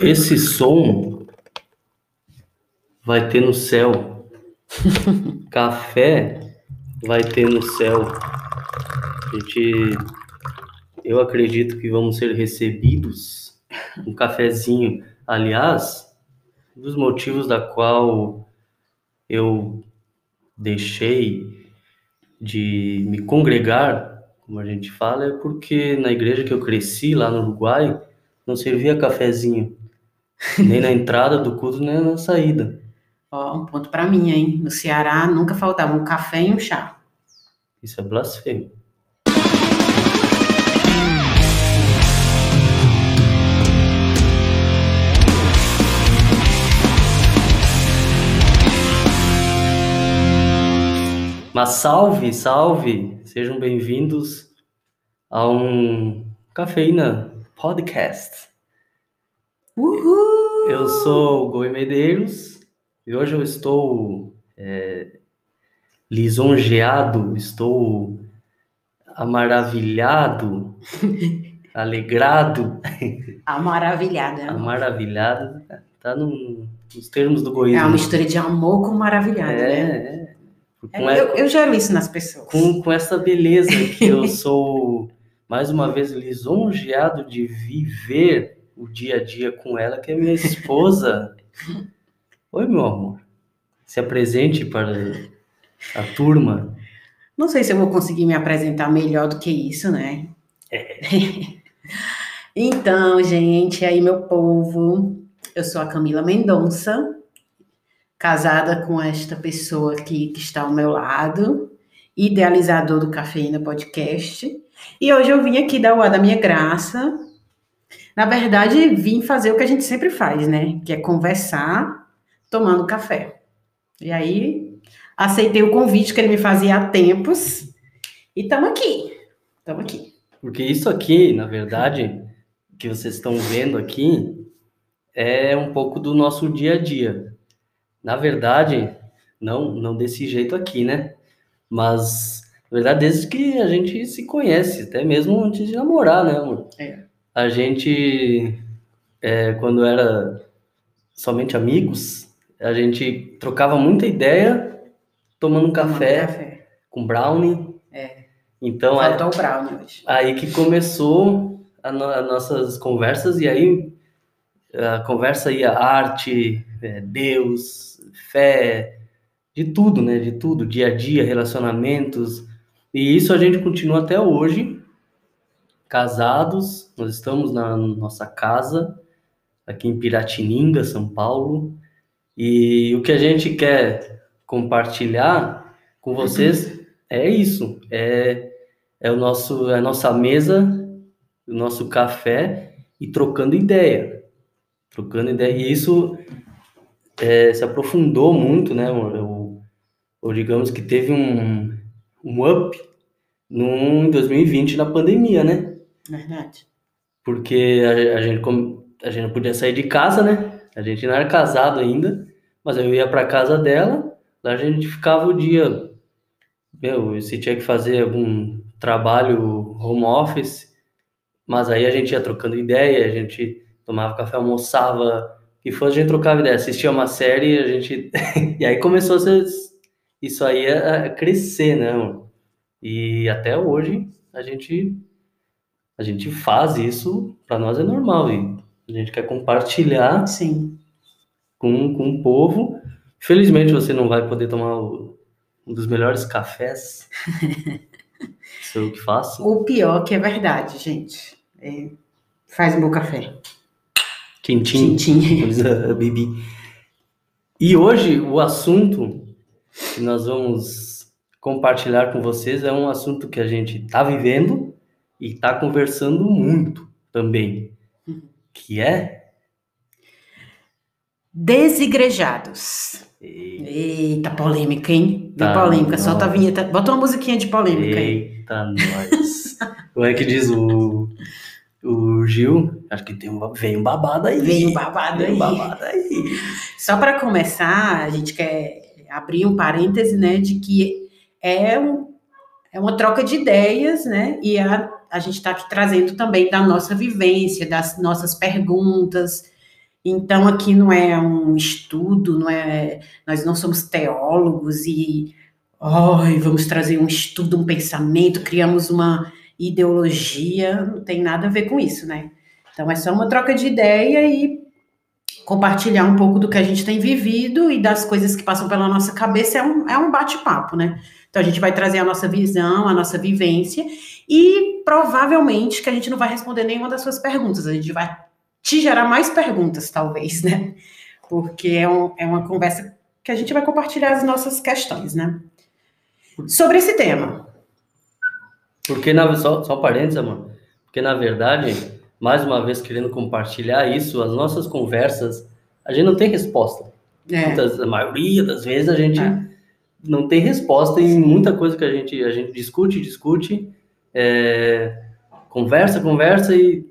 Esse som vai ter no céu. Café vai ter no céu. A gente, eu acredito que vamos ser recebidos um cafezinho. Aliás, um dos motivos da qual eu deixei de me congregar, como a gente fala, é porque na igreja que eu cresci lá no Uruguai não servia cafezinho, nem na entrada do culto nem na saída. Ó, um ponto para mim, hein? No Ceará nunca faltava um café e um chá. Isso é blasfêmia. Mas salve, salve, sejam bem-vindos a um Cafeína Podcast. Uhul! Eu sou o Goi Medeiros e hoje eu estou é, lisonjeado, estou amaravilhado, alegrado, Amaravilhada. amaravilhado, tá no- nos termos do É goísmo. uma mistura de amor com maravilhada, né? É, é. É, Com, eu, eu gero isso nas pessoas. com, com essa beleza que eu sou, mais uma vez, lisonjeado de viver o dia a dia com ela, que é minha esposa. Oi, meu amor. Se apresente para a turma. Não sei se eu vou conseguir me apresentar melhor do que isso, né? então, gente, aí meu povo, eu sou a Camila Mendonça, casada com esta pessoa aqui que está ao meu lado, idealizador do Cafeína Podcast. E hoje eu vim aqui dar o ar da minha graça. Na verdade, vim fazer o que a gente sempre faz, né? Que é conversar tomando café. E aí, aceitei o convite que ele me fazia há tempos. E estamos aqui. Estamos aqui. Porque isso aqui, na verdade, que vocês estão vendo aqui, é um pouco do nosso dia a dia. Na verdade, não, não desse jeito aqui, né? Mas, na verdade, desde que a gente se conhece, até mesmo antes de namorar, né, amor? É. A gente, é, quando era somente amigos, a gente trocava muita ideia tomando um café Café. com brownie. É. Então, Faltou o brownie hoje. Aí que começou a no- as nossas conversas, e aí a conversa ia arte, é, Deus, fé, de tudo, né? De tudo, dia a dia, relacionamentos. E isso a gente continua até hoje, casados, nós estamos na nossa casa, aqui em Piratininga, São Paulo, e o que a gente quer compartilhar com vocês é isso, é é o nosso, é a nossa mesa, o nosso café e trocando ideia. Trocando ideia. E isso é, se aprofundou muito, né? Ou, ou digamos que teve um, um up no, em 2020 na pandemia, né? Verdade. Porque a, a gente, a gente não podia sair de casa, né? A gente não era casado ainda, mas eu ia para casa dela, lá a gente ficava o dia. Meu, se tinha que fazer algum trabalho home office, mas aí a gente ia trocando ideia, a gente tomava café, almoçava, que fosse, a gente trocava ideia, assistia uma série, a gente. e aí começou a ser, isso aí a, crescer, né? E até hoje a gente a gente faz isso, para nós é normal, e a gente quer compartilhar Sim. com, com o povo. Felizmente você não vai poder tomar o- um dos melhores cafés. Sou eu que faço. O pior que é verdade, gente. É, faz um bom café. Diz a a Bibi. E hoje o assunto que nós vamos compartilhar com vocês é um assunto que a gente está vivendo e está conversando muito também, que é Desigrejados. Eita, polêmica, hein? Tá, polêmica. Solta a vinheta. Bota uma musiquinha de polêmica. Eita, nós. Como é que diz o, o Gil? Acho que tem um, vem um babado aí. Vem um babado Vem aí. um babado aí. Só para começar, a gente quer abrir um parêntese, né, de que é, um, é uma troca de ideias, né, e a, a gente está aqui trazendo também da nossa vivência, das nossas perguntas, Então, aqui não é um estudo, não é, nós não somos teólogos e oh, vamos trazer um estudo, um pensamento, criamos uma ideologia, não tem nada a ver com isso, né? Então, é só uma troca de ideia e compartilhar um pouco do que a gente tem vivido e das coisas que passam pela nossa cabeça, é um, é um bate-papo, né? Então, a gente vai trazer a nossa visão, a nossa vivência e provavelmente que a gente não vai responder nenhuma das suas perguntas, a gente vai te gerar mais perguntas, talvez, né? Porque é, um, é uma conversa que a gente vai compartilhar as nossas questões, né? Sobre esse tema. Porque, na, só, só parênteses, amor, porque na verdade, mais uma vez querendo compartilhar isso, as nossas conversas, a gente não tem resposta. É. Muitas, a maioria das vezes a gente é. não tem resposta em muita coisa que a gente, a gente discute, discute, é, conversa, conversa e.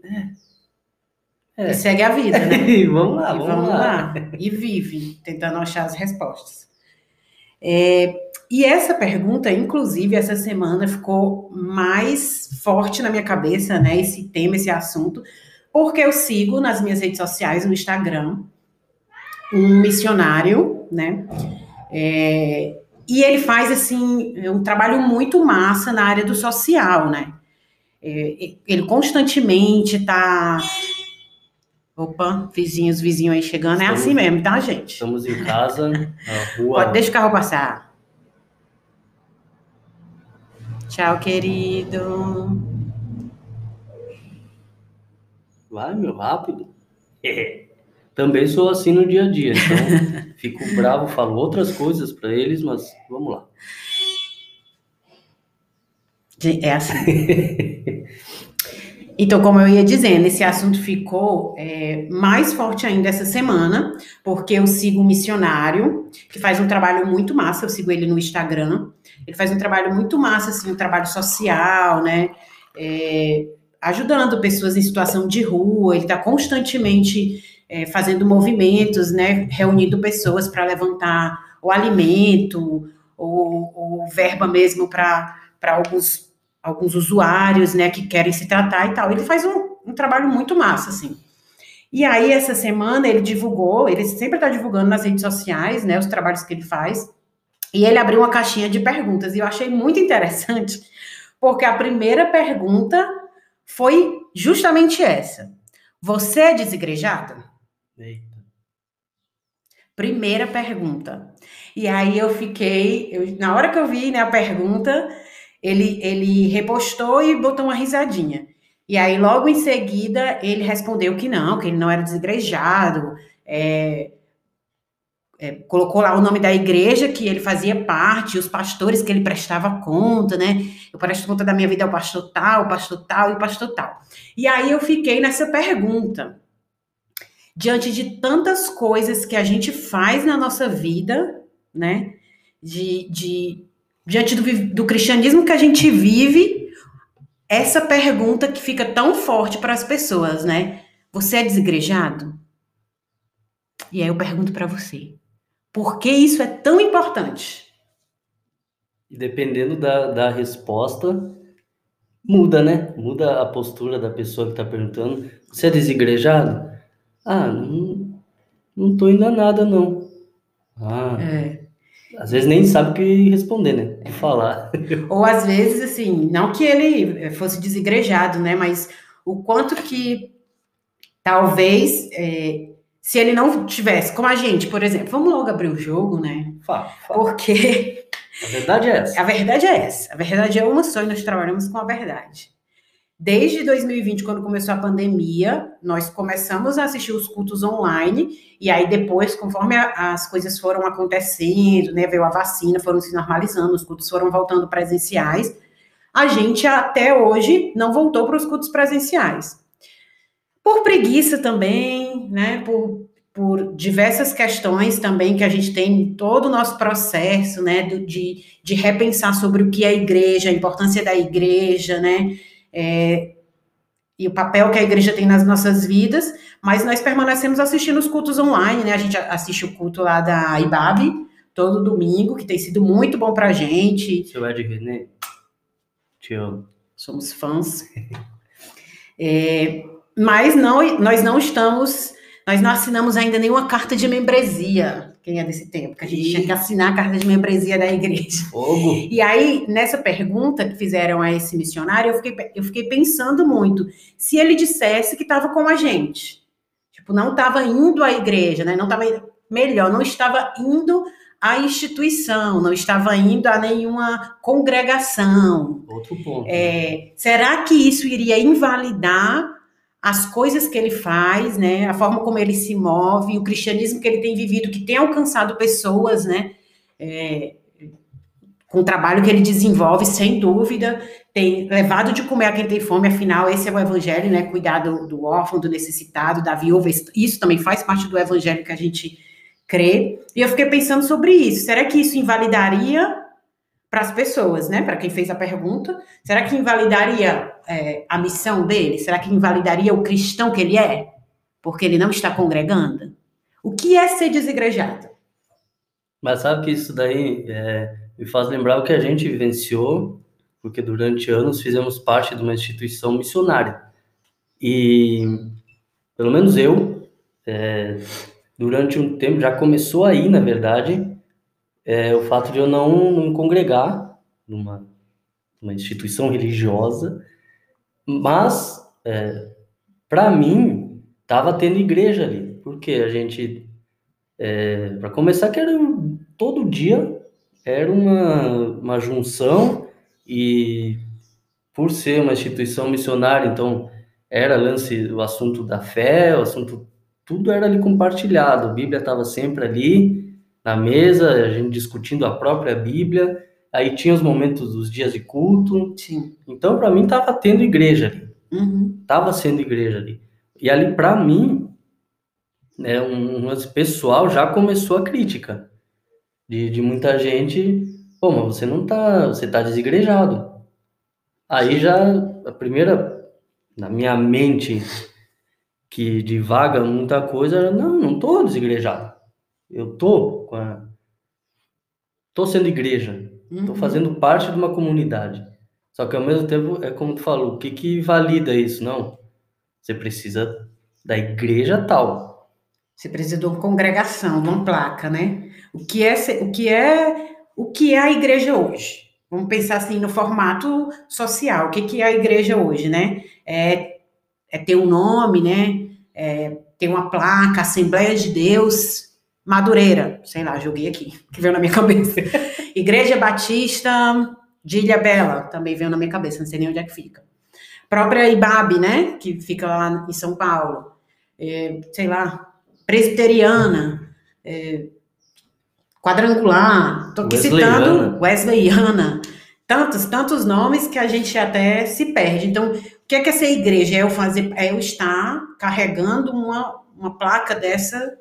É, e segue a vida, né? e vamos lá, e vamos, vamos lá. lá. E vive, tentando achar as respostas. É, e essa pergunta, inclusive, essa semana ficou mais forte na minha cabeça, né? Esse tema, esse assunto, porque eu sigo nas minhas redes sociais, no Instagram, um missionário, né? É, e ele faz, assim, um trabalho muito massa na área do social, né? É, ele constantemente está Opa, vizinhos, vizinho aí chegando. Estamos, é assim mesmo, tá, gente? Estamos em casa, na rua. Pode, deixa o carro passar. Tchau, querido. Vai, meu, rápido. Também sou assim no dia a dia, então fico bravo, falo outras coisas para eles, mas vamos lá. É assim. Então, como eu ia dizendo, esse assunto ficou é, mais forte ainda essa semana, porque eu sigo um missionário que faz um trabalho muito massa, eu sigo ele no Instagram. Ele faz um trabalho muito massa, assim, um trabalho social, né? É, ajudando pessoas em situação de rua, ele está constantemente é, fazendo movimentos, né? Reunindo pessoas para levantar o alimento, ou, ou verba mesmo para alguns alguns usuários, né, que querem se tratar e tal. Ele faz um, um trabalho muito massa, assim. E aí, essa semana, ele divulgou, ele sempre está divulgando nas redes sociais, né, os trabalhos que ele faz, e ele abriu uma caixinha de perguntas, e eu achei muito interessante, porque a primeira pergunta foi justamente essa. Você é desigrejado? Eita. Primeira pergunta. E aí eu fiquei, eu, na hora que eu vi né, a pergunta, ele, ele repostou e botou uma risadinha. E aí, logo em seguida, ele respondeu que não, que ele não era desigrejado, é, é, colocou lá o nome da igreja que ele fazia parte, os pastores que ele prestava conta, né? Eu presto conta da minha vida ao pastor tal, pastor tal e pastor tal. E aí eu fiquei nessa pergunta. Diante de tantas coisas que a gente faz na nossa vida, né? De, de diante do, do cristianismo que a gente vive, essa pergunta que fica tão forte para as pessoas, né? Você é desigrejado? E aí eu pergunto para você, por que isso é tão importante? E dependendo da, da resposta, muda, né? Muda a postura da pessoa que está perguntando. Você é desigrejado? Ah, não, não tô indo a nada, não. Ah, é. Às vezes nem sabe o que responder, né? O que falar. Ou às vezes, assim, não que ele fosse desigrejado, né? Mas o quanto que talvez, é, se ele não tivesse, como a gente, por exemplo, vamos logo abrir o jogo, né? Fala, fala. Porque. A verdade é essa. A verdade é essa. A verdade é uma só e nós trabalhamos com a verdade. Desde 2020, quando começou a pandemia, nós começamos a assistir os cultos online, e aí depois, conforme a, as coisas foram acontecendo, né, veio a vacina, foram se normalizando, os cultos foram voltando presenciais, a gente até hoje não voltou para os cultos presenciais. Por preguiça também, né, por, por diversas questões também que a gente tem em todo o nosso processo, né, de, de repensar sobre o que é a igreja, a importância da igreja, né, é, e o papel que a igreja tem nas nossas vidas, mas nós permanecemos assistindo os cultos online, né? A gente assiste o culto lá da IBAB todo domingo, que tem sido muito bom pra gente. Seu Ed René, te amo. Somos fãs. É, mas não, nós não estamos Nós não assinamos ainda nenhuma carta de membresia, quem é desse tempo, que a gente Ih. tinha que assinar a carta de membresia da igreja. Fogo. E aí, nessa pergunta que fizeram a esse missionário, eu fiquei, eu fiquei pensando muito. Se ele dissesse que estava com a gente, tipo, não estava indo à igreja, né? Não estava, melhor, não estava indo à instituição, não estava indo a nenhuma congregação. Outro ponto. É, será que isso iria invalidar as coisas que ele faz, né? A forma como ele se move, o cristianismo que ele tem vivido, que tem alcançado pessoas, né? É, com o trabalho que ele desenvolve, sem dúvida, tem levado de comer a quem tem fome, afinal, esse é o evangelho, né? Cuidar do, do órfão, do necessitado, da viúva, isso também faz parte do evangelho que a gente crê. E eu fiquei pensando sobre isso. Será que isso invalidaria para as pessoas, né? Para quem fez a pergunta, será que invalidaria é, a missão dele? Será que invalidaria o cristão que ele é? Porque ele não está congregando? O que é ser desigrejado? Mas sabe que isso daí é, me faz lembrar o que a gente vivenciou, porque durante anos fizemos parte de uma instituição missionária. E, pelo menos eu, é, durante um tempo, já começou aí, na verdade, é, o fato de eu não, não congregar numa, numa instituição religiosa, mas, é, para mim, estava tendo igreja ali, porque a gente, é, para começar, que era todo dia, era uma, uma junção e por ser uma instituição missionária, então era lance o assunto da fé, o assunto tudo era ali compartilhado. A Bíblia estava sempre ali na mesa, a gente discutindo a própria Bíblia. Aí tinha os momentos dos dias de culto. Sim. Então para mim estava tendo igreja ali, Uhum. estava sendo igreja ali. E ali para mim, né, um, um pessoal já começou a crítica de, de muita gente. Pô, mas você não tá, você tá desigrejado. Aí já a primeira na minha mente que divaga muita coisa, não, não tô desigrejado. Eu tô com a... tô sendo igreja, tô Uhum. fazendo parte de uma comunidade. Só que ao mesmo tempo é como tu falou, o que que valida isso? Não. Você precisa da igreja tal. Você precisa de uma congregação, uma placa, né? O que é o que é o que é a igreja hoje? Vamos pensar assim no formato social. O que que é a igreja hoje, né? É, é ter um nome, né? É ter uma placa, Assembleia de Deus, Madureira, sei lá, joguei aqui, que veio na minha cabeça. Igreja Batista de Ilha Bela, também veio na minha cabeça, não sei nem onde é que fica. Própria Ibabe, né? Que fica lá em São Paulo. É, sei lá, presbiteriana, é, quadrangular, tô aqui Wesleyana. citando Wesleyana, tantos, tantos nomes que a gente até se perde. Então, o que é que é ser igreja? É eu fazer, é eu estar carregando uma, uma placa dessa,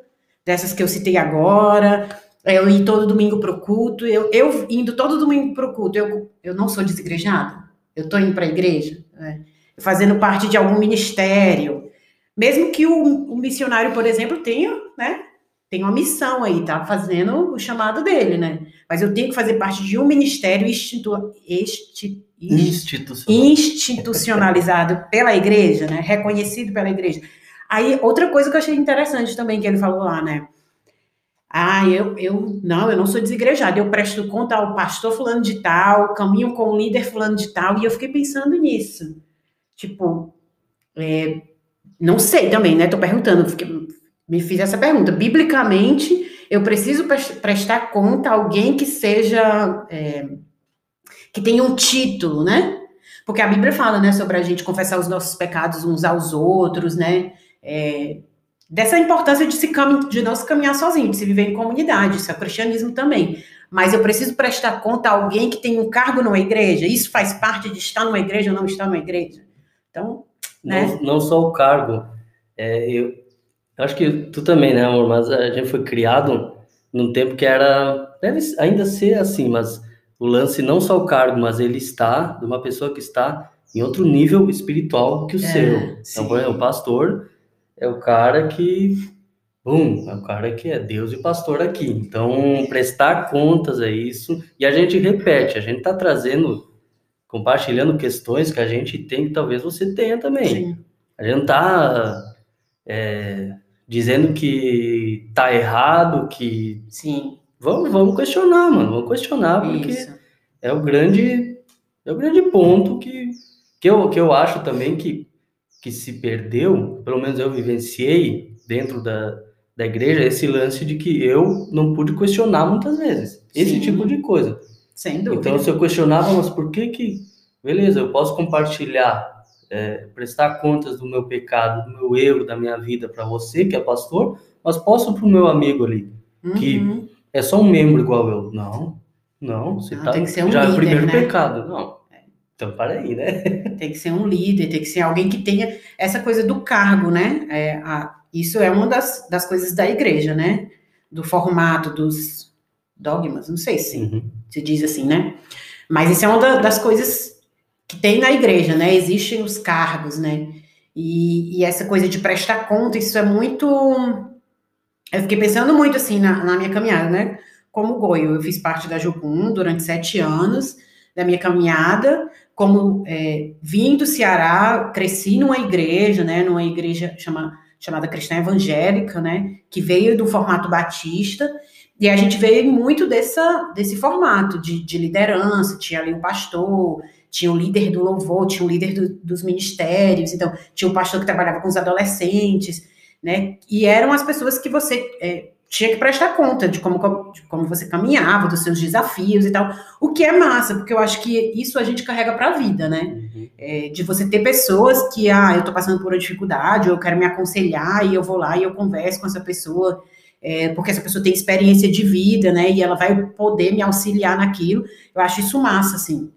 dessas que eu citei agora, é eu ir todo domingo para o culto, eu, eu indo todo domingo para o culto, eu, eu não sou desigrejada, eu estou indo para a igreja, né? fazendo parte de algum ministério, mesmo que o, o missionário, por exemplo, tenha, né, tem uma missão aí, tá fazendo o chamado dele, né? Mas eu tenho que fazer parte de um ministério institu, este, Institucional. institucionalizado pela igreja, né? Reconhecido pela igreja. Aí, outra coisa que eu achei interessante também que ele falou lá, né? Ah, eu, eu não, eu não sou desigrejado, eu presto conta ao pastor fulano de tal, caminho com o líder fulano de tal, e eu fiquei pensando nisso. Tipo, é, não sei também, né? Tô perguntando, fiquei, me fiz essa pergunta. Biblicamente, eu preciso prestar conta a alguém que seja. É, que tenha um título, né? Porque a Bíblia fala, né, sobre a gente confessar os nossos pecados uns aos outros, né? É, dessa importância de, se de não se caminhar sozinho, de se viver em comunidade, isso é o cristianismo também. Mas eu preciso prestar conta a alguém que tem um cargo numa igreja, isso faz parte de estar numa igreja ou não estar numa igreja. Então, né? Não, não só o cargo. É, eu, eu acho que tu também, né, amor? Mas a gente foi criado num tempo que era. Deve ainda ser assim, mas o lance não só o cargo, mas ele está, de uma pessoa que está em outro nível espiritual que o É, seu. sim. Então, por exemplo, o pastor é o cara que. Bum, é o cara que é Deus e pastor aqui. Então, prestar contas é isso. E a gente repete, a gente está trazendo, compartilhando questões que a gente tem, que talvez você tenha também. Sim. A gente não tá é, dizendo que tá errado, que. Sim. Vamos, vamos questionar, mano. Vamos questionar, porque Isso. é o grande, é o grande ponto que, que, eu, que eu acho também que, que se perdeu, pelo menos eu vivenciei dentro da, da igreja, esse lance de que eu não pude questionar muitas vezes. Esse Sim. tipo de coisa. Sem dúvida. Então, se eu questionava, mas por que que... Beleza, eu posso compartilhar, é, prestar contas do meu pecado, do meu erro, da minha vida para você, que é pastor, mas posso para o meu amigo ali, que Uhum. é só um membro igual eu. Não, não, você Não, tá tem que ser um já é o líder, primeiro né? pecado. Não, então para aí, né? Tem que ser um líder, tem que ser alguém que tenha essa coisa do cargo, né? É, a- isso é uma das, das coisas da igreja, né? Do formato, dos dogmas, não sei se Uhum. se diz assim, né? Mas isso é uma da- das coisas que tem na igreja, né? Existem os cargos, né? E, e essa coisa de prestar conta, isso é muito. Eu fiquei pensando muito assim na, na minha caminhada, né? Como Goio, eu fiz parte da Jocum durante sete anos da minha caminhada, como é, vim do Ceará, cresci numa igreja, né? Numa igreja chama, chamada Cristã Evangélica, né? Que veio do formato batista. E a gente veio muito dessa, desse formato de, de liderança, tinha ali o pastor, tinha o líder do louvor, tinha o líder do- dos ministérios, então tinha o pastor que trabalhava com os adolescentes, né? E eram as pessoas que você é, tinha que prestar conta de como, de como você caminhava, dos seus desafios e tal. O que é massa, porque eu acho que isso a gente carrega para a vida, né? Uhum. É, de você ter pessoas que, ah, eu tô passando por uma dificuldade, eu quero me aconselhar, e eu vou lá e eu converso com essa pessoa, é, porque essa pessoa tem experiência de vida, né, e ela vai poder me auxiliar naquilo. Eu acho isso massa, assim.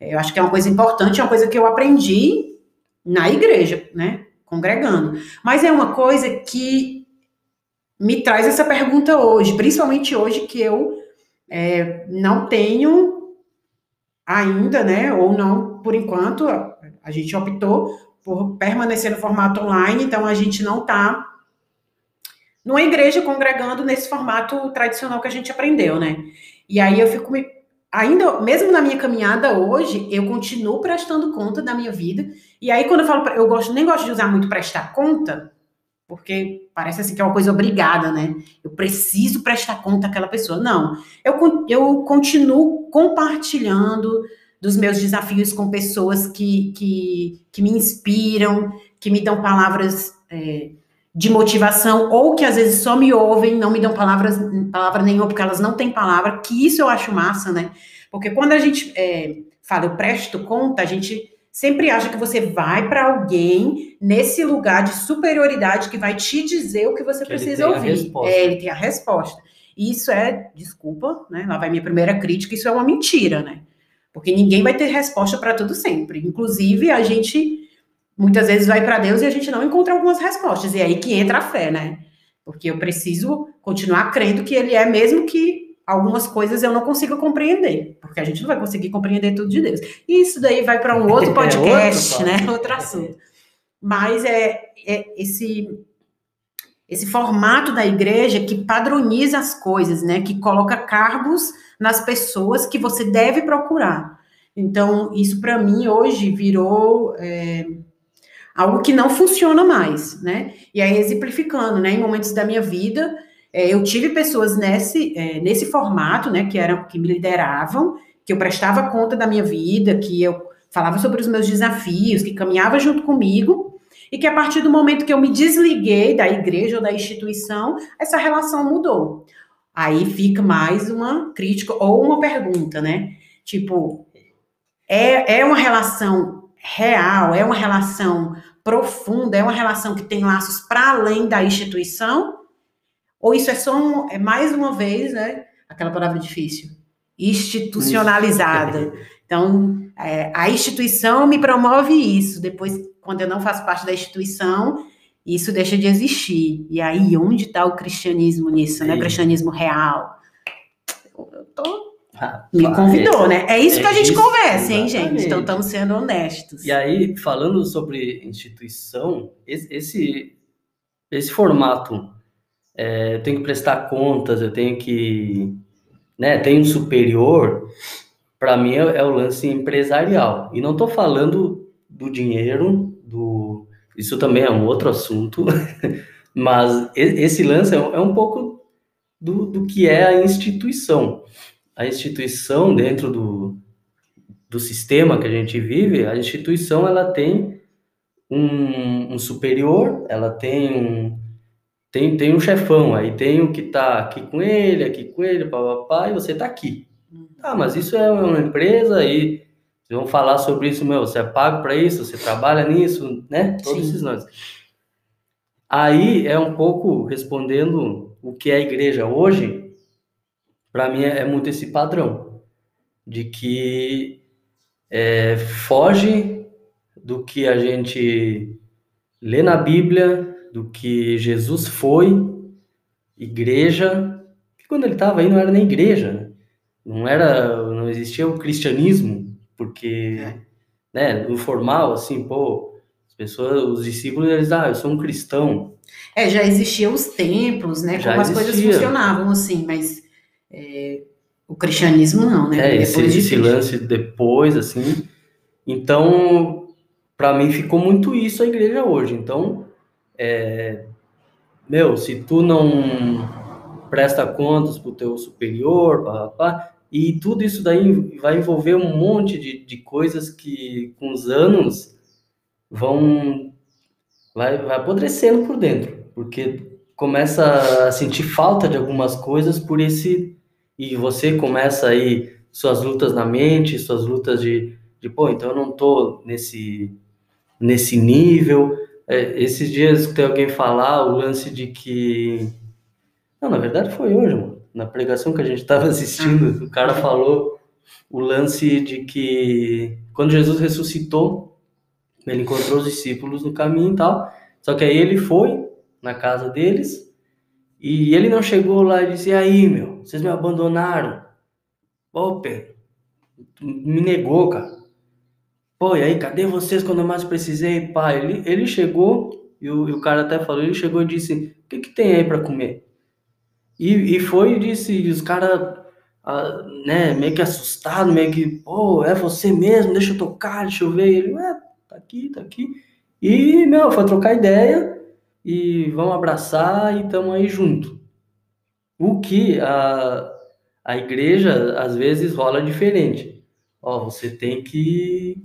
É, Eu acho que é uma coisa importante, é uma coisa que eu aprendi na igreja, né, congregando. Mas é uma coisa que me traz essa pergunta hoje, principalmente hoje que eu é, não tenho ainda, né, ou não, por enquanto, a, gente optou por permanecer no formato online, então a gente não está numa igreja congregando nesse formato tradicional que a gente aprendeu, né? E aí eu fico me, ainda, mesmo na minha caminhada hoje, eu continuo prestando conta da minha vida. E aí quando eu falo, eu gosto nem gosto de usar muito prestar conta, porque parece assim que é uma coisa obrigada, né? Eu preciso prestar conta àquela pessoa. Não, eu, eu continuo compartilhando dos meus desafios com pessoas que, que, que me inspiram, que me dão palavras é, de motivação, ou que às vezes só me ouvem, não me dão palavras, palavra nenhuma, porque elas não têm palavra, que isso eu acho massa, né? Porque quando a gente é, fala, eu presto conta, a gente sempre acha que você vai para alguém nesse lugar de superioridade que vai te dizer o que você Que ele precisa a ouvir. É, ele tem a resposta. E isso é, desculpa, né? Lá vai minha primeira crítica, isso é uma mentira, né? Porque ninguém vai ter resposta para tudo sempre. Inclusive, a gente muitas vezes vai para Deus e a gente não encontra algumas respostas. E é aí que entra a fé, né? Porque eu preciso continuar crendo que Ele é, mesmo que algumas coisas eu não consiga compreender. Porque a gente não vai conseguir compreender tudo de Deus. E isso daí vai para um outro É podcast, outro papo. né? Outro assunto. Mas é, é esse esse formato da igreja que padroniza as coisas, né? Que coloca cargos nas pessoas que você deve procurar. Então, isso para mim hoje virou é, algo que não funciona mais, né? E aí, exemplificando, né? Em momentos da minha vida, é, eu tive pessoas nesse, é, nesse formato, né? Que eram que me lideravam, que eu prestava conta da minha vida, que eu falava sobre os meus desafios, que caminhava junto comigo, e que a partir do momento que eu me desliguei da igreja ou da instituição, essa relação mudou. Aí fica mais uma crítica ou uma pergunta, né? Tipo, é, é uma relação real, é uma relação profunda, é uma relação que tem laços para além da instituição? Ou isso é só um, é mais uma vez, né? Aquela palavra difícil, institucionalizada. Então, é, a instituição me promove isso. Depois, quando eu não faço parte da instituição, isso deixa de existir. E aí, onde está o cristianismo nisso, né? O cristianismo real. Eu tô Rapaz. me convidou, né? É isso É que a gente isso, conversa, hein, gente? Então estamos sendo honestos. E aí, falando sobre instituição, esse, esse, esse formato, é, eu tenho que prestar contas, eu tenho que, né, tem um superior, para mim é, é o lance empresarial. E não estou falando do dinheiro, do, isso também é um outro assunto, Mas esse lance é, é um pouco do, do que é a instituição. A instituição dentro do, do sistema que a gente vive, a instituição ela tem um, um superior, ela tem um, tem, tem um chefão, aí tem o que tá aqui com ele, aqui com ele, papapá, e você tá aqui. Ah, mas isso é uma empresa aí, vocês vão falar sobre isso, meu, você é pago para isso, você trabalha nisso, né? Todos Sim. esses nomes. Aí é um pouco respondendo o que é a igreja hoje, para mim é, é, muito esse padrão, de que é, foge do que a gente lê na Bíblia, do que Jesus foi, igreja, que quando ele estava aí não era nem igreja, né? não era, não existia o cristianismo, porque, é. né, no formal, assim, pô, as pessoas, os discípulos, eles, ah, eu sou um cristão. É, já existiam os templos, né, já como existia. as coisas funcionavam, assim, mas é, o cristianismo não, né? É, esse, esse lance depois, assim, então, para mim ficou muito isso a igreja hoje, então, é, meu, se tu não presta contas pro teu superior, pá, pá, e tudo isso daí vai envolver um monte de, de coisas que com os anos vão vai, vai apodrecendo por dentro, porque começa a sentir falta de algumas coisas por esse e você começa aí suas lutas na mente, suas lutas de, de pô, então eu não tô nesse nesse nível, é, esses dias tem alguém falar o lance de que. Não, na verdade foi hoje, mano. Na pregação que a gente estava assistindo, o cara falou o lance de que quando Jesus ressuscitou, ele encontrou os discípulos no caminho e tal. Só que aí ele foi na casa deles e ele não chegou lá e disse: e aí, meu, vocês me abandonaram. Pedro, me negou, cara. Pô, e aí, cadê vocês quando eu mais precisei, pai? Ele, ele chegou, e o, e o cara até falou, ele chegou e disse, o que que tem aí para comer? E, e foi e disse, e os caras, ah, né, meio que assustado, meio que, pô, é você mesmo, deixa eu tocar, deixa eu ver. Ele, é, tá aqui, tá aqui. E, meu, foi trocar ideia, e vamos abraçar e estamos aí junto. O que a, a igreja, às vezes, rola diferente. Ó, você tem que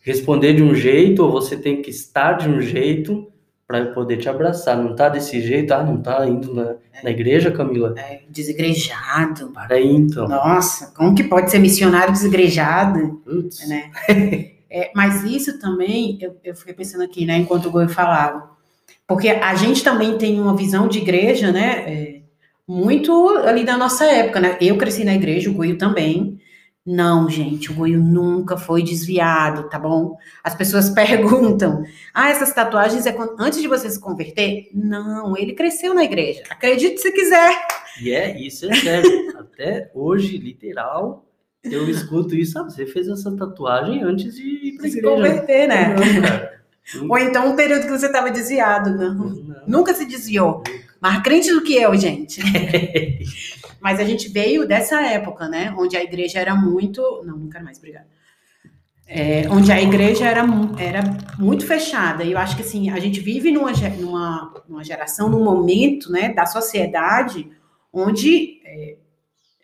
responder de um jeito ou você tem que estar de um jeito para poder te abraçar. Não tá desse jeito, ah, não tá indo na, é. na igreja, Camila? É, desigrejado. Para aí, então. Nossa, como que pode ser missionário desigrejado? Putz. Né? é, mas isso também, eu, eu fiquei pensando aqui, né, enquanto o Goi falava, porque a gente também tem uma visão de igreja, né, é, muito ali da nossa época, né, eu cresci na igreja, o Goi também, não, gente, o Goiú nunca foi desviado, tá bom? As pessoas perguntam: ah, essas tatuagens é antes de você se converter? Não, ele cresceu na igreja. Acredite se quiser. E é, isso é sério. Até hoje, literal, eu escuto isso. Ah, você fez essa tatuagem antes de ir pra igreja. Se converter, né? Ou então um período que você estava desviado, não. não. Nunca se desviou. Mais crente do que eu, gente. Mas a gente veio dessa época, né? Onde a igreja era muito. Não, quero mais, obrigada. É, onde a igreja era, era muito fechada. E eu acho que assim, a gente vive numa, numa, numa geração, num momento né, da sociedade onde é,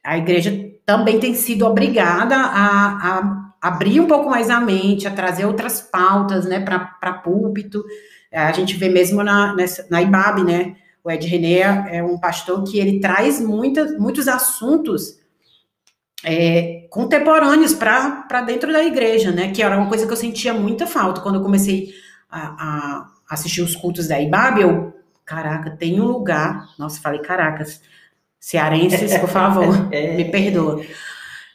a igreja também tem sido obrigada a, a, abrir um pouco mais a mente, a trazer outras pautas né, para púlpito. A gente vê mesmo na, nessa, na IBAB, né? O Ed René é um pastor que ele traz muita, muitos assuntos é, contemporâneos para dentro da igreja, né? Que era uma coisa que eu sentia muita falta quando eu comecei a, a assistir os cultos da IBAB. Eu, caraca, tem um lugar. Nossa, falei caracas. Cearenses, por favor, me perdoa.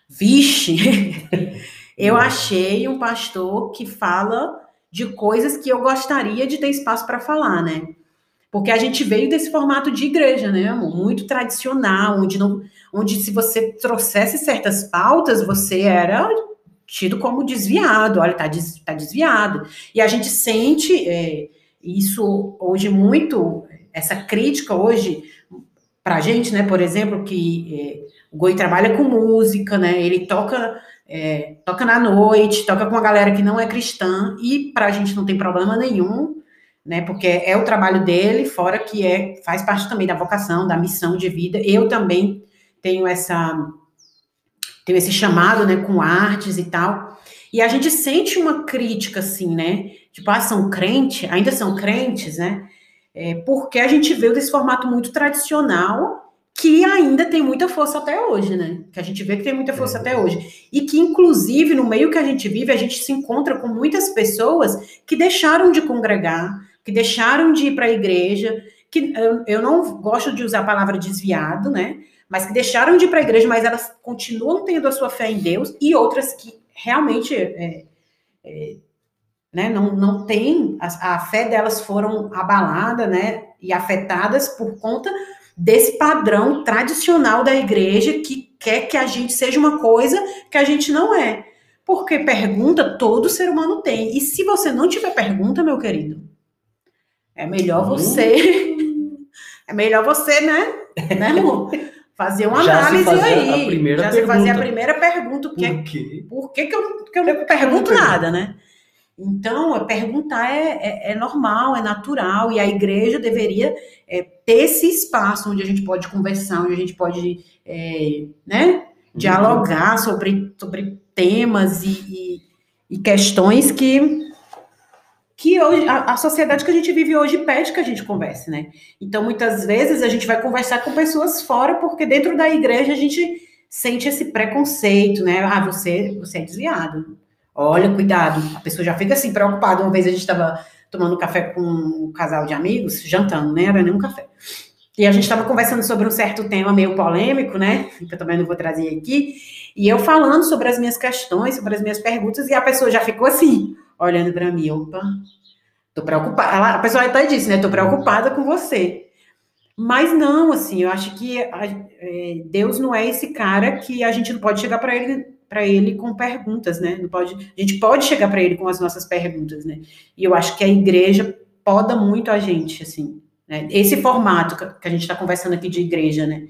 Vixe, eu achei um pastor que fala de coisas que eu gostaria de ter espaço para falar, né? Porque a gente veio desse formato de igreja, né, amor? Muito tradicional, onde, não, onde se você trouxesse certas pautas, você era tido como desviado. Olha, tá, des, tá desviado. E a gente sente é, isso hoje muito, essa crítica hoje pra gente, né? Por exemplo, que é, o Goi trabalha com música, né? Ele toca é, toca na noite, toca com uma galera que não é cristã, e pra gente não tem problema nenhum né? Porque é o trabalho dele, fora que é faz parte também da vocação, da missão de vida. Eu também tenho essa tenho esse chamado, né, com artes e tal. E a gente sente uma crítica assim, né? Tipo, ah, são crente, ainda são crentes, né? É, porque a gente veio desse formato muito tradicional que ainda tem muita força até hoje, né? Que a gente vê que tem muita força até hoje. E que, inclusive, no meio que a gente vive, a gente se encontra com muitas pessoas que deixaram de congregar, que deixaram de ir para a igreja, que eu, eu não gosto de usar a palavra desviado, né? Mas que deixaram de ir para a igreja, mas elas continuam tendo a sua fé em Deus, e outras que realmente é, é, né, não, não tem, a, a fé delas foram abalada, né? E afetadas por conta desse padrão tradicional da igreja que quer que a gente seja uma coisa que a gente não é. Porque pergunta todo ser humano tem. E se você não tiver pergunta, meu querido, é melhor você. é melhor você, né? Né, amor? Fazer uma Já análise aí. Já se fazer a primeira pergunta. Porque, por quê? Por que, que, eu, que eu não pergunto nada, né? Então, perguntar é, é, é, normal, é natural, e a igreja deveria é, ter esse espaço onde a gente pode conversar, onde a gente pode é, né, dialogar sobre, sobre temas e, e, e questões que, que hoje, a, a, sociedade que a gente vive hoje pede que a gente converse, né? Então, muitas vezes a gente vai conversar com pessoas fora, porque dentro da igreja a gente sente esse preconceito, né? Ah, você, você é desviado Olha, cuidado. A pessoa já fica assim, preocupada. Uma vez a gente estava tomando café com um casal de amigos, jantando, né? Era nem um café. E a gente estava conversando sobre um certo tema meio polêmico, né? Que eu também não vou trazer aqui. E eu falando sobre as minhas questões, sobre as minhas perguntas, e a pessoa já ficou assim, olhando para mim. Opa, tô preocupada. Ela, a pessoa até disse, né? Tô preocupada com você. Mas não, assim, eu acho que a, é, Deus não é esse cara que a gente não pode chegar para ele para ele com perguntas, né? Não pode, a gente pode chegar para ele com as nossas perguntas, né? E eu acho que a igreja poda muito a gente, assim, né? Esse formato que a gente está conversando aqui de igreja, né?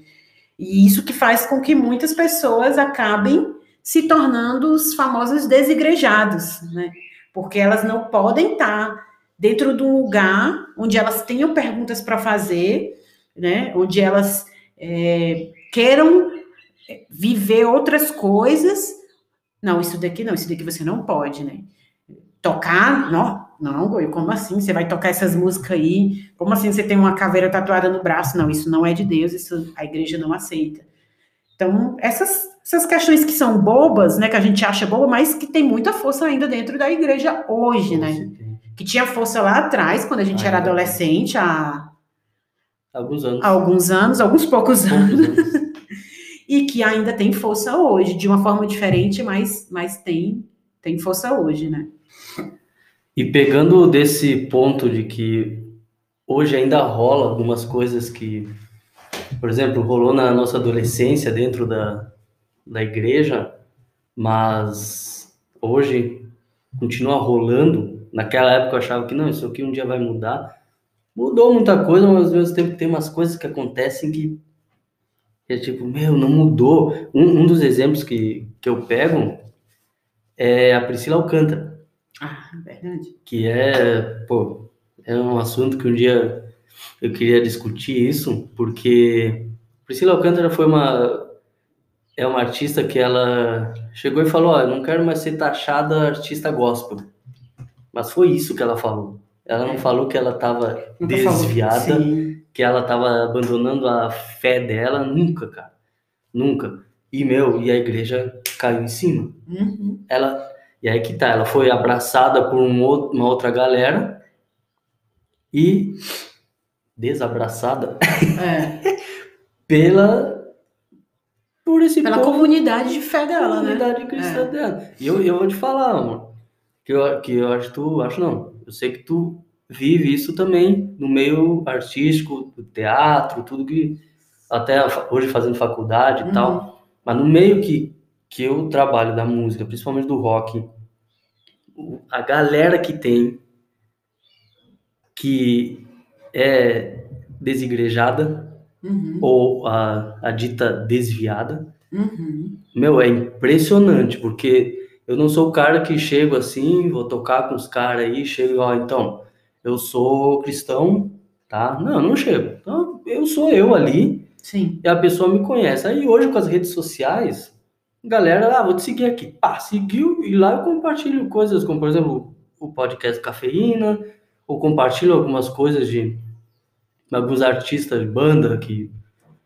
E isso que faz com que muitas pessoas acabem se tornando os famosos desigrejados, né? Porque elas não podem estar dentro de um lugar onde elas tenham perguntas para fazer, né? Onde elas é, queiram viver outras coisas. Não, isso daqui não, isso daqui você não pode, né? Tocar, não, não, Goi, como assim? Você vai tocar essas músicas aí? Como assim você tem uma caveira tatuada no braço? Não, isso não é de Deus, isso a igreja não aceita. Então, essas, essas questões que são bobas, né, que a gente acha boba, mas que tem muita força ainda dentro da igreja hoje, né? Que tinha força lá atrás, quando a gente era adolescente, há alguns anos, há alguns anos, alguns poucos, poucos anos. anos e que ainda tem força hoje, de uma forma diferente, mas, mas tem, tem força hoje, né? E pegando desse ponto de que hoje ainda rola algumas coisas que, por exemplo, rolou na nossa adolescência dentro da, da igreja, mas hoje continua rolando. Naquela época eu achava que não, isso aqui um dia vai mudar. Mudou muita coisa, mas ao mesmo tempo tem umas coisas que acontecem que é tipo, meu, não mudou. Um, um dos exemplos que, que eu pego é a Priscila Alcântara. Ah, verdade. Que é, pô, é um assunto que um dia eu queria discutir isso, porque Priscila Alcântara foi uma é uma artista que ela chegou e falou, eu não quero mais ser taxada artista gospel. Mas foi isso que ela falou. Ela não falou que ela estava desviada, que ela estava abandonando a fé dela, nunca, cara. Nunca. E, meu, e a igreja caiu em cima. Uhum. Ela, e aí que tá, ela foi abraçada por um outro, uma outra galera e desabraçada é. pela por esse pela povo, comunidade de fé dela, comunidade né? Comunidade cristã é. dela. E eu, eu vou te falar, amor, que eu, que eu acho que tu, acho não, eu sei que tu vive isso também no meio artístico, do teatro, tudo que até hoje fazendo faculdade e uhum. tal, mas no meio que que eu trabalho da música, principalmente do rock, a galera que tem que é desigrejada uhum. ou a, a, dita desviada, uhum. meu, é impressionante, porque eu não sou o cara que chego assim, vou tocar com os caras aí, chego, ó, então, eu sou cristão, tá? Não, não chego. Então, eu sou eu ali. Sim. E a pessoa me conhece. Aí hoje com as redes sociais, galera, ah, vou te seguir aqui. Pá, seguiu e lá eu compartilho coisas como, por exemplo, o podcast Cafeína, ou compartilho algumas coisas de alguns artistas de banda que,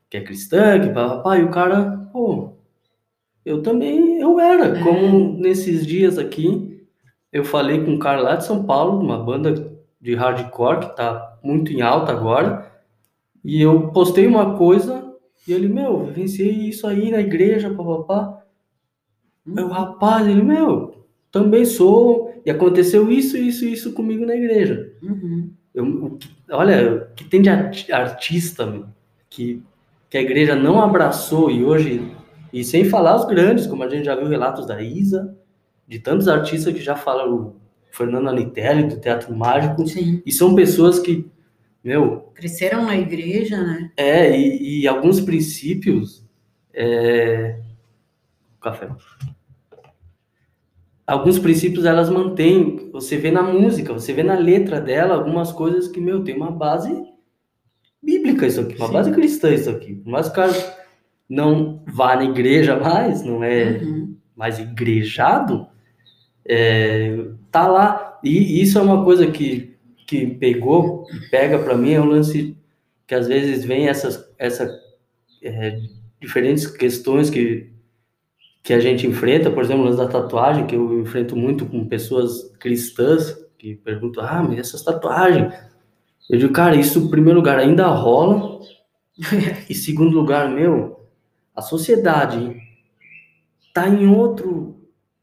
que é cristã, que papai, e o cara, pô, eu também, eu era, é. como nesses dias aqui, eu falei com um cara lá de São Paulo, uma banda de hardcore que tá muito em alta agora, e eu postei uma coisa, e ele, meu, vivenciei isso aí na igreja, papapá. Meu rapaz, ele, meu, também sou, e aconteceu isso, isso, isso comigo na igreja. Uhum. Eu, olha, o que tem de artista que, que a igreja não abraçou e hoje, e sem falar os grandes, como a gente já viu relatos da Isa, de tantos artistas que já falaram, Fernando Anitelli, do Teatro Mágico, Sim. e são pessoas que, meu... Cresceram na igreja, né? É, e, e alguns princípios... É... Café alguns princípios elas mantêm. Você vê na música, você vê na letra dela algumas coisas que, meu, tem uma base bíblica isso aqui, uma Sim. base cristã isso aqui. Mas o cara não vá na igreja mais, não é uhum. mais igrejado, é, tá lá. E isso é uma coisa que, que pegou, pega para mim, é um lance que às vezes vem essas, essa, é, diferentes questões que que a gente enfrenta, por exemplo, da tatuagem, que eu enfrento muito com pessoas cristãs que perguntam: ah, mas essas tatuagens. Eu digo, cara, isso, em primeiro lugar, ainda rola. e, segundo lugar, meu, a sociedade tá em outro.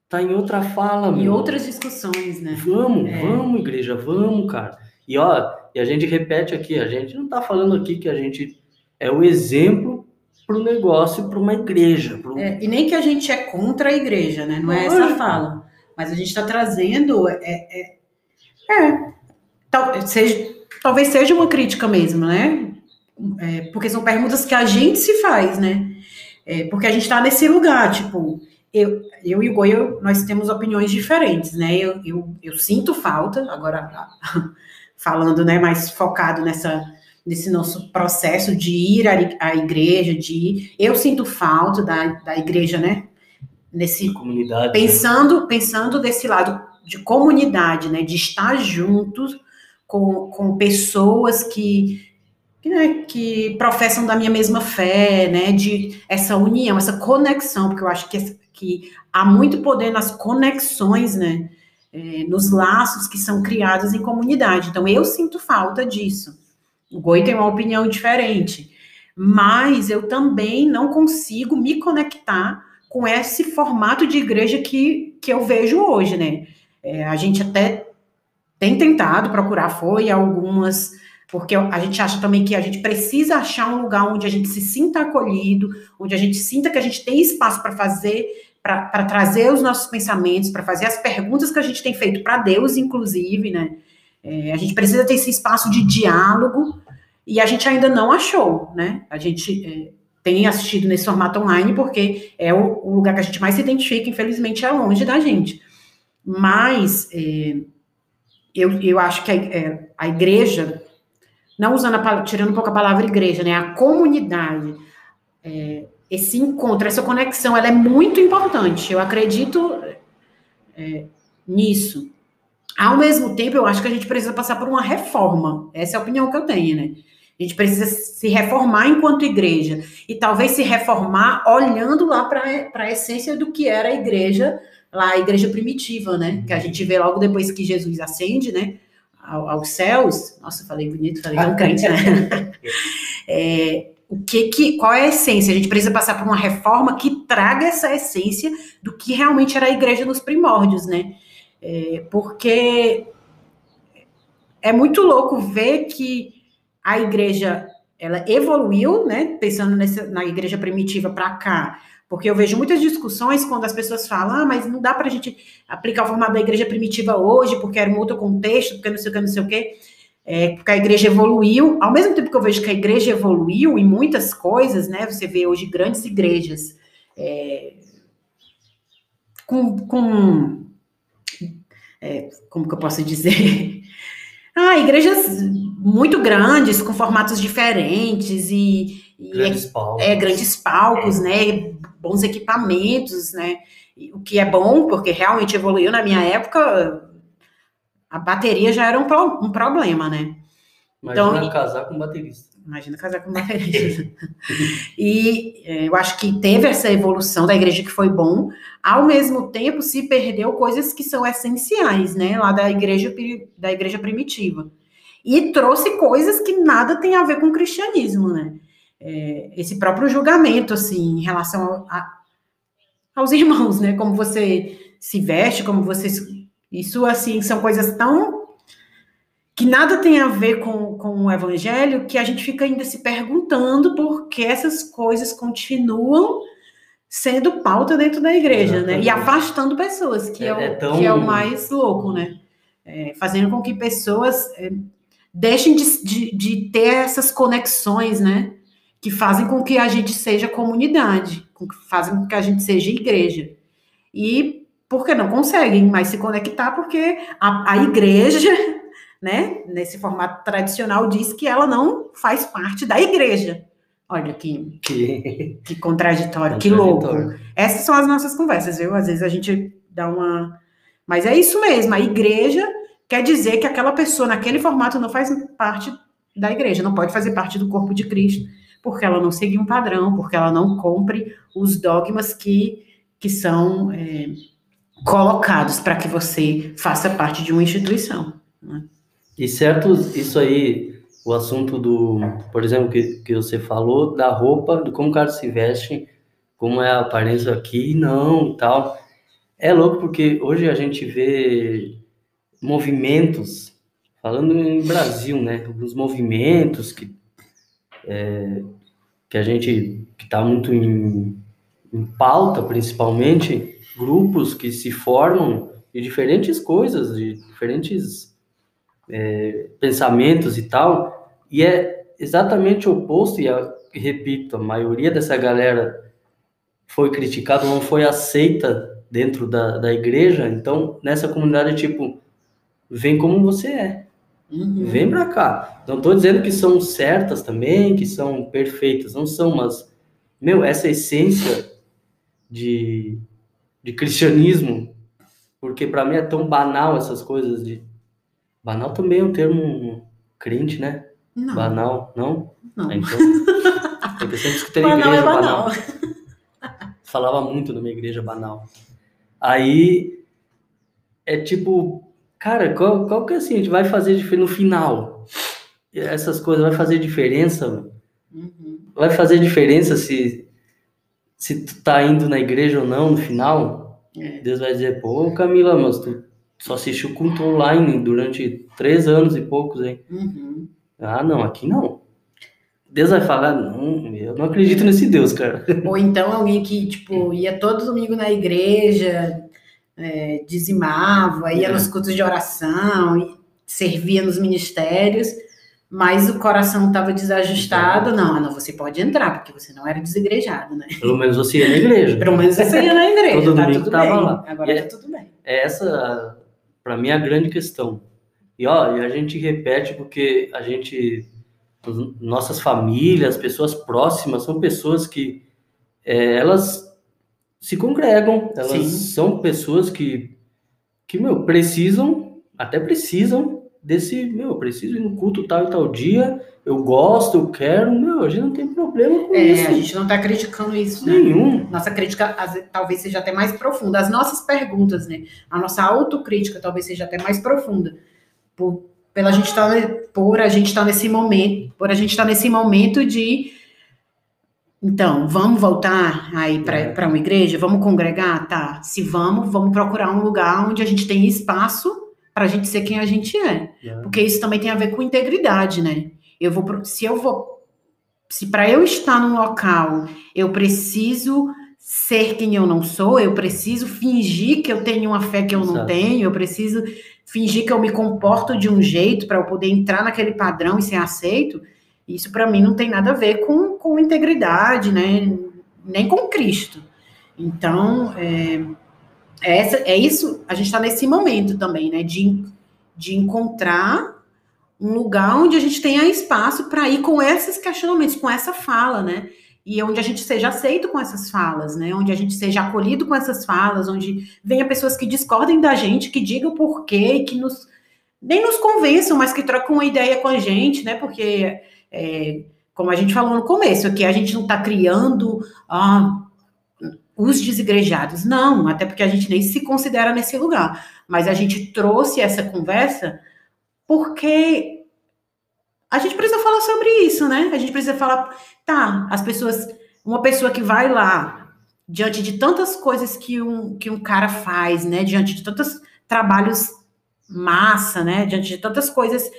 Tá em outra fala, Em outras discussões, né? Vamos, é. vamos, igreja, vamos, cara. E ó, e a gente repete aqui, a gente não tá falando aqui que a gente é o exemplo para o negócio, para uma igreja. Pro... É, e nem que a gente é contra a igreja, né? Não é essa a fala. Mas a gente está trazendo. É, é, é tal, seja, talvez seja uma crítica mesmo, né? É, porque são perguntas que a gente se faz, né? É, porque a gente está nesse lugar, tipo, eu, eu e o Goio, nós temos opiniões diferentes, né? Eu, eu, eu sinto falta, agora falando, né, mais focado nessa nesse nosso processo de ir à, igreja, de ir. Eu sinto falta da, da igreja, né? Nesse comunidade. Né? Pensando, pensando desse lado de comunidade, né? De estar juntos com, com pessoas que, que, né, que professam da minha mesma fé, né? De essa união, essa conexão, porque eu acho que, que há muito poder nas conexões, né? É, nos laços que são criados em comunidade. Então, eu sinto falta disso. O Goi tem uma opinião diferente, mas eu também não consigo me conectar com esse formato de igreja que, que eu vejo hoje, né? É, a gente até tem tentado procurar, foi algumas, porque a gente acha também que a gente precisa achar um lugar onde a gente se sinta acolhido, onde a gente sinta que a gente tem espaço para fazer, para trazer os nossos pensamentos, para fazer as perguntas que a gente tem feito para Deus, inclusive, né? É, a gente precisa ter esse espaço de diálogo e a gente ainda não achou, né? A gente é, tem assistido nesse formato online porque é o, o, lugar que a gente mais se identifica, infelizmente é longe da gente. Mas é, eu, eu acho que a, é, a igreja, não usando a, tirando um pouco a palavra igreja, né? A comunidade, é, esse encontro, essa conexão, ela é muito importante. Eu acredito é, nisso. Ao mesmo tempo, eu acho que a gente precisa passar por uma reforma. Essa é a opinião que eu tenho, né? A gente precisa se reformar enquanto igreja. E talvez se reformar olhando lá para a essência do que era a igreja, lá a igreja primitiva, né? Que a gente vê logo depois que Jesus ascende, né? aos céus. Nossa, falei bonito, falei tão crente, né? é, o que, que qual é a essência? A gente precisa passar por uma reforma que traga essa essência do que realmente era a igreja nos primórdios, né? É, porque é muito louco ver que a igreja ela evoluiu, né? Pensando nessa, na igreja primitiva para cá, porque eu vejo muitas discussões quando as pessoas falam, ah, mas não dá para a gente aplicar o formato da igreja primitiva hoje, porque era um outro contexto, porque não sei o que, não sei o que. É, porque a igreja evoluiu, ao mesmo tempo que eu vejo que a igreja evoluiu em muitas coisas, né? Você vê hoje grandes igrejas é, com, com é, como que eu posso dizer? Ah, igrejas muito grandes, com formatos diferentes e, e Grandes palcos. é, grandes palcos, né? Bons equipamentos, né? O que é bom, porque realmente evoluiu na minha época. A bateria já era um, pro- um problema, né? Imagina Então, casar com um baterista. Imagina casar com baterista. e é, eu acho que teve essa evolução da igreja que foi bom. Ao mesmo tempo, se perdeu coisas que são essenciais, né? Lá da igreja, da igreja primitiva. E trouxe coisas que nada tem a ver com o cristianismo, né? É, esse próprio julgamento, assim, em relação a- aos irmãos, né? Como você se veste, como você... Isso, assim, são coisas tão que nada tem a ver com, com o evangelho, que a gente fica ainda se perguntando por que essas coisas continuam sendo pauta dentro da igreja, né? E afastando pessoas, que é, É- o, é tão- que é o mais louco, né? É, fazendo com que pessoas é, deixem de, de, de ter essas conexões, né? Que fazem com que a gente seja comunidade, com que fazem com que a gente seja igreja. E porque não conseguem mais se conectar, porque a, a igreja né, nesse formato tradicional, diz que ela não faz parte da igreja. Olha que, Que... que contraditório, que louco. Essas são as nossas conversas, viu? Às vezes a gente dá uma. Mas é isso mesmo, a igreja quer dizer que aquela pessoa naquele formato não faz parte da igreja, não pode fazer parte do corpo de Cristo, porque ela não segue um padrão, porque ela não cumpre os dogmas que, que são é, colocados para que você faça parte de uma instituição. E certo, isso aí, o assunto do, por exemplo, que, que você falou, da roupa, de como o cara se veste, como é a aparência aqui, não, tal. É louco porque hoje a gente vê movimentos, falando em Brasil, né? Alguns movimentos que, é, que a gente, que tá muito em, em pauta, principalmente, grupos que se formam de diferentes coisas, de diferentes pensamentos e tal, e é exatamente o oposto, e a- repito, a maioria dessa galera foi criticada, não foi aceita dentro da, da igreja, então nessa comunidade é tipo, vem como você é, Uhum. vem pra cá. Não tô dizendo que são certas também, que são perfeitas, não são, mas, meu, essa essência de, de cristianismo, porque para mim é tão banal essas coisas de Banal também é um termo crente, né? Não, Banal, não? não. Ah, então. Porque eu sempre escutei na Banal igreja é banal. banal. Falava muito na minha igreja banal. Aí é tipo, cara, qual, qual que é assim? A gente vai fazer diferença no final. Essas coisas vai fazer diferença? Uhum. vai fazer diferença se se tu tá indo na igreja ou não no final? É. Deus vai dizer, pô, Camila, mas tu só assistiu culto online durante três anos e poucos, hein? Uhum. Ah, não, aqui não. Deus vai falar, não, eu não acredito nesse Deus, cara. Ou então alguém que, tipo, ia todo domingo na igreja, é, dizimava, ia É. nos cultos de oração, servia nos ministérios, mas o coração estava desajustado. Não, não, você pode entrar, porque você não era desigrejado, né? Pelo menos você ia na igreja. Pelo menos você ia na igreja, Todo tá domingo tudo tava bem. lá. Agora E é- tá tudo bem. É essa, pra mim, a grande questão. E ó, e a gente repete porque a gente, as nossas famílias, pessoas próximas, são pessoas que é, elas se congregam, elas Sim. são pessoas que, que, meu, precisam, até precisam desse, meu, eu preciso ir no culto tal e tal dia, eu gosto, eu quero, meu, a gente não tem problema com É, isso. a gente não tá criticando isso, né? Nenhum. Nossa crítica talvez seja até mais profunda. As nossas perguntas, né? A nossa autocrítica talvez seja até mais profunda. Por, pela gente estar por a gente estar nesse momento, por a gente estar nesse momento de então, vamos voltar aí É. para uma igreja? Vamos congregar? Tá. Se vamos, vamos procurar um lugar onde a gente tem espaço para a gente ser quem a gente é. né? Porque isso também tem a ver com integridade, né? Eu vou, se eu vou, se para eu estar num local eu preciso ser quem eu não sou, eu preciso fingir que eu tenho uma fé que eu não Exato. tenho, eu preciso fingir que eu me comporto de um jeito para eu poder entrar naquele padrão e ser aceito. Isso para mim não tem nada a ver com, com integridade, né? Nem com Cristo. Então, é, é essa, é isso, a gente está nesse momento também, né? De, de encontrar um lugar onde a gente tenha espaço para ir com esses questionamentos, com essa fala, né? E onde a gente seja aceito com essas falas, né? Onde a gente seja acolhido com essas falas, onde venha pessoas que discordem da gente, que digam por quê, que nos nem nos convençam, mas que trocam uma ideia com a gente, né? Porque é, como a gente falou no começo, aqui a gente não está criando ah, os desigrejados, não, até porque a gente nem se considera nesse lugar, mas a gente trouxe essa conversa porque a gente precisa falar sobre isso, né? A gente precisa falar, tá, as pessoas, uma pessoa que vai lá, diante de tantas coisas que um, que um cara faz, né? Diante de tantos trabalhos massa, né? Diante de tantas coisas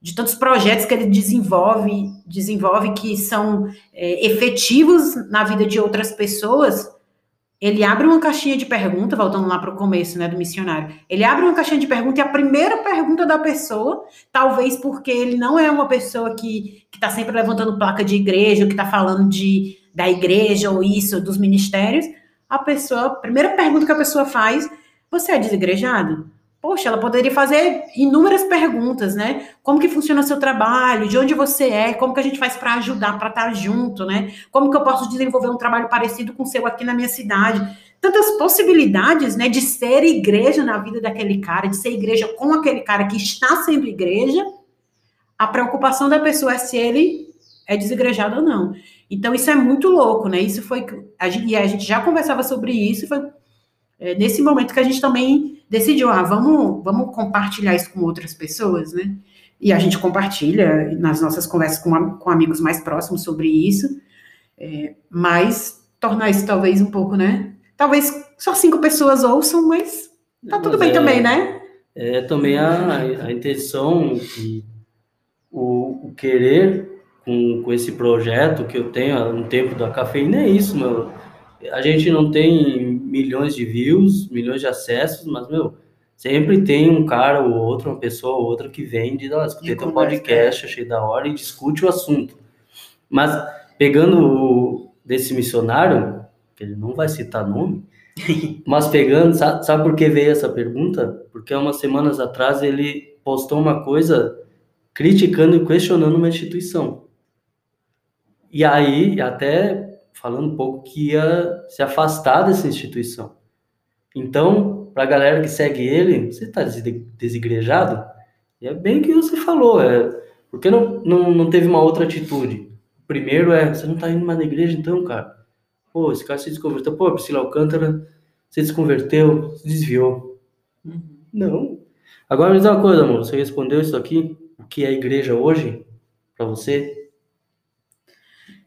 de tantos projetos que ele desenvolve, desenvolve que são é, efetivos na vida de outras pessoas, ele abre uma caixinha de pergunta, voltando lá para o começo, né, do missionário. Ele abre uma caixinha de pergunta e a primeira pergunta da pessoa, talvez porque ele não é uma pessoa que está sempre levantando placa de igreja, que está falando de, da igreja ou isso, dos ministérios, a pessoa, a primeira pergunta que a pessoa faz, você é desigrejado? Poxa, ela poderia fazer inúmeras perguntas, né? Como que funciona seu trabalho? De onde você é? Como que a gente faz para ajudar, para estar tá junto, né? Como que eu posso desenvolver um trabalho parecido com o seu aqui na minha cidade? Tantas possibilidades, né, de ser igreja na vida daquele cara, de ser igreja com aquele cara que está sendo igreja. A preocupação da pessoa é se ele é desigrejado ou não. Então isso é muito louco, né? Isso foi e a gente já conversava sobre isso, foi é, nesse momento que a gente também decidiu, ah, vamos, vamos compartilhar isso com outras pessoas, né? E a gente compartilha nas nossas conversas com, com amigos mais próximos sobre isso, é, mas tornar isso talvez um pouco, né? Talvez só cinco pessoas ouçam, mas tá mas tudo bem é, também, né? É também a, a intenção e o, o querer com, com esse projeto que eu tenho há um tempo da cafeína é isso, meu a gente não tem milhões de views, milhões de acessos, mas, meu, sempre tem um cara ou outro, uma pessoa ou outra que vem e diz, ó, escutei teu podcast, achei da hora e discute o assunto. Mas, pegando o, desse missionário, que ele não vai citar nome, mas pegando, sabe, sabe por que veio essa pergunta? Porque há umas semanas atrás ele postou uma coisa criticando e questionando uma instituição. E aí, até falando um pouco que ia se afastar dessa instituição. Então, para a galera que segue ele, você está desigrejado? E é bem que você falou, é, porque não, não, não teve uma outra atitude? Primeiro é, você não está indo mais na igreja então, cara? Pô, esse cara se desconverteu. Pô, Priscila Alcântara se desconverteu, se desviou. Uhum. Não. Agora me diz uma coisa, amor, você respondeu isso aqui? O que é a igreja hoje para você?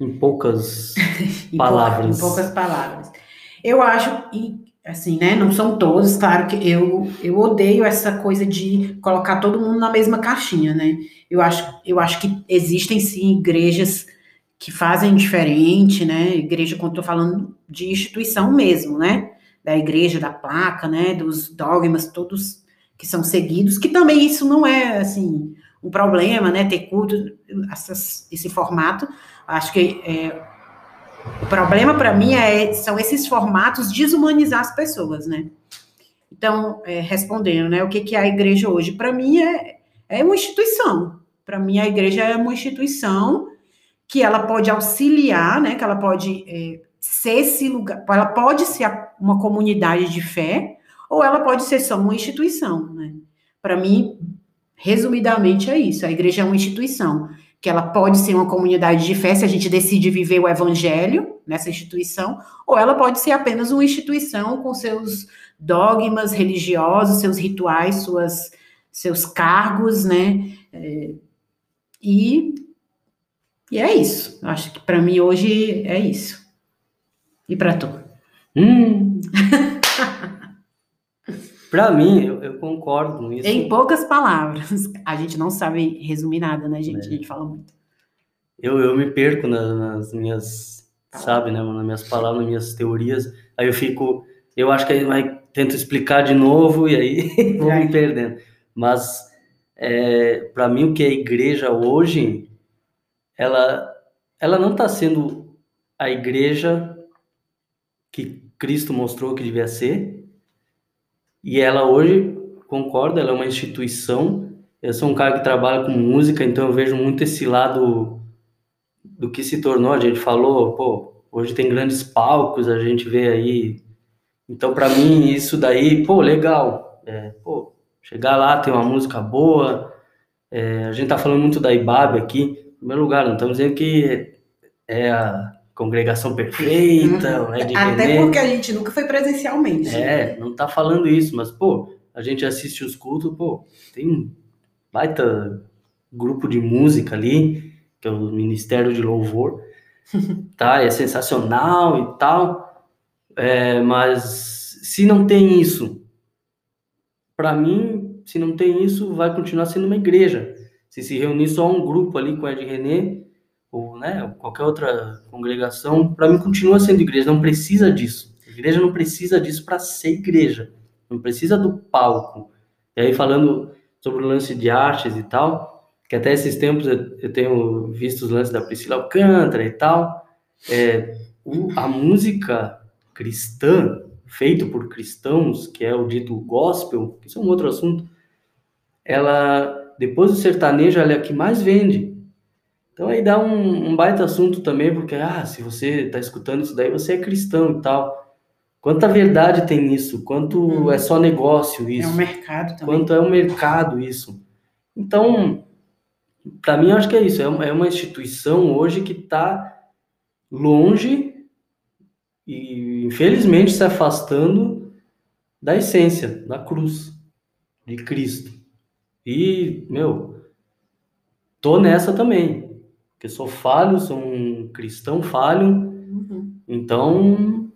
Em poucas palavras. em poucas palavras. Eu acho, e assim, né, não são todos, claro que eu, eu odeio essa coisa de colocar todo mundo na mesma caixinha, né? Eu acho, eu acho que existem sim igrejas que fazem diferente, né? Igreja, quando estou falando de instituição mesmo, né? Da igreja, da placa, né? Dos dogmas todos que são seguidos, que também isso não é, assim, um problema, né? Ter culto, essas, esse formato, Acho que é, o problema para mim é, são esses formatos desumanizar as pessoas, né? Então, é, respondendo, né? O que, que é a igreja hoje? Para mim é, é uma instituição. Para mim, a igreja é uma instituição que ela pode auxiliar, né? Que ela pode é, ser esse lugar, ela pode ser uma comunidade de fé, ou ela pode ser só uma instituição, né? Para mim, resumidamente é isso. A igreja é uma instituição que ela pode ser uma comunidade de fé se a gente decide viver o evangelho nessa instituição, ou ela pode ser apenas uma instituição com seus dogmas religiosos, seus rituais, suas, seus cargos, né? É, e, e é isso. Acho que para mim hoje é isso. E para tu? Hum. Para mim, eu, eu, concordo com isso. Em poucas palavras. A gente não sabe resumir nada, né, gente? É. A gente fala muito. Eu, eu me perco nas, nas minhas, sabe, né, nas minhas palavras, nas minhas teorias. Aí eu fico, eu acho que aí vai, tento explicar de novo e aí vou me perdendo. Mas, é, para mim, o que é a igreja hoje, ela, ela não está sendo a igreja que Cristo mostrou que devia ser, e ela hoje, concordo, ela é uma instituição eu sou um cara que trabalha com música, então eu vejo muito esse lado do que se tornou. A gente falou, pô, hoje tem grandes palcos, a gente vê aí. Então, para mim, isso daí, pô, legal. É, pô, chegar lá, ter uma música boa. É, a gente tá falando muito da IBAB aqui. Em primeiro lugar, não estamos dizendo que é a congregação perfeita, uhum. Até porque a gente nunca foi presencialmente. É, não tá falando isso, mas, pô, a gente assiste os cultos, pô, tem um baita grupo de música ali, que é o Ministério de Louvor, tá? É sensacional e tal, é, mas se não tem isso, para mim, se não tem isso, vai continuar sendo uma igreja. Se se reunir só um grupo ali com Ed René, ou né, qualquer outra congregação, para mim continua sendo igreja, não precisa disso. A igreja não precisa disso para ser igreja, não precisa do palco. E aí falando sobre o lance de artes e tal, que até esses tempos eu, tenho visto os lances da Priscila Alcântara e tal, é, o, a música cristã, feito por cristãos, que é o dito gospel, isso é um outro assunto, ela, depois do sertanejo, ela é a que mais vende. Então aí dá um, um baita assunto também, porque, ah, se você está escutando isso daí, você é cristão e tal. Quanta verdade tem nisso? Quanto hum. é só negócio isso? É um mercado também. Quanto é um mercado isso? Então, para mim, eu acho que é isso. É uma, é uma instituição hoje que está longe e, infelizmente, se afastando da essência, da cruz, de Cristo. E, meu, tô nessa também. Porque sou falho, sou um cristão falho. Uhum. Então,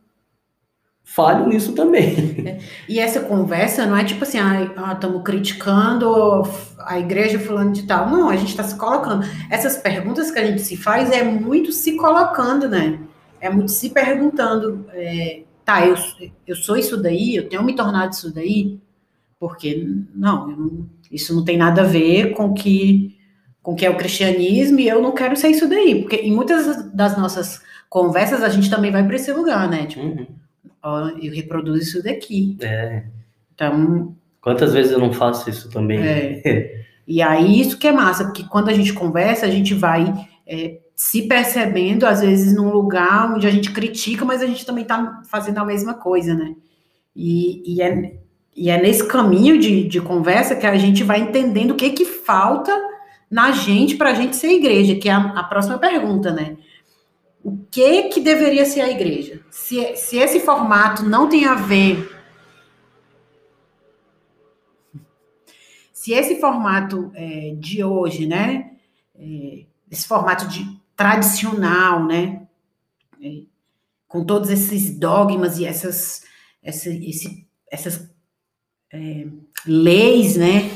falho nisso também. É. E essa conversa não é tipo assim, ah, estamos criticando a igreja fulano de tal. Não, a gente está se colocando. Essas perguntas que a gente se faz é muito se colocando, né? É muito se perguntando, é, tá, eu, eu sou isso daí, eu tenho me tornado isso daí, porque não, não isso não tem nada a ver com que com que é o cristianismo e eu não quero ser isso daí, porque em muitas das nossas conversas a gente também vai para esse lugar, né? Tipo, uhum ó, eu reproduzo isso daqui. É. Então. Quantas vezes eu não faço isso também? É. e aí, isso que é massa, porque quando a gente conversa, a gente vai é, se percebendo, às vezes, num lugar onde a gente critica, mas a gente também está fazendo a mesma coisa, né? E, e, é, e é nesse caminho de, de conversa que a gente vai entendendo o que que falta na gente para a gente ser igreja, que é a, a próxima pergunta, né? o que que deveria ser a igreja. Se, se esse formato não tem a ver. Se esse formato é, de hoje, né? É, esse formato de tradicional, né? É, com todos esses dogmas e essas, essa, esse, essas é, leis, né?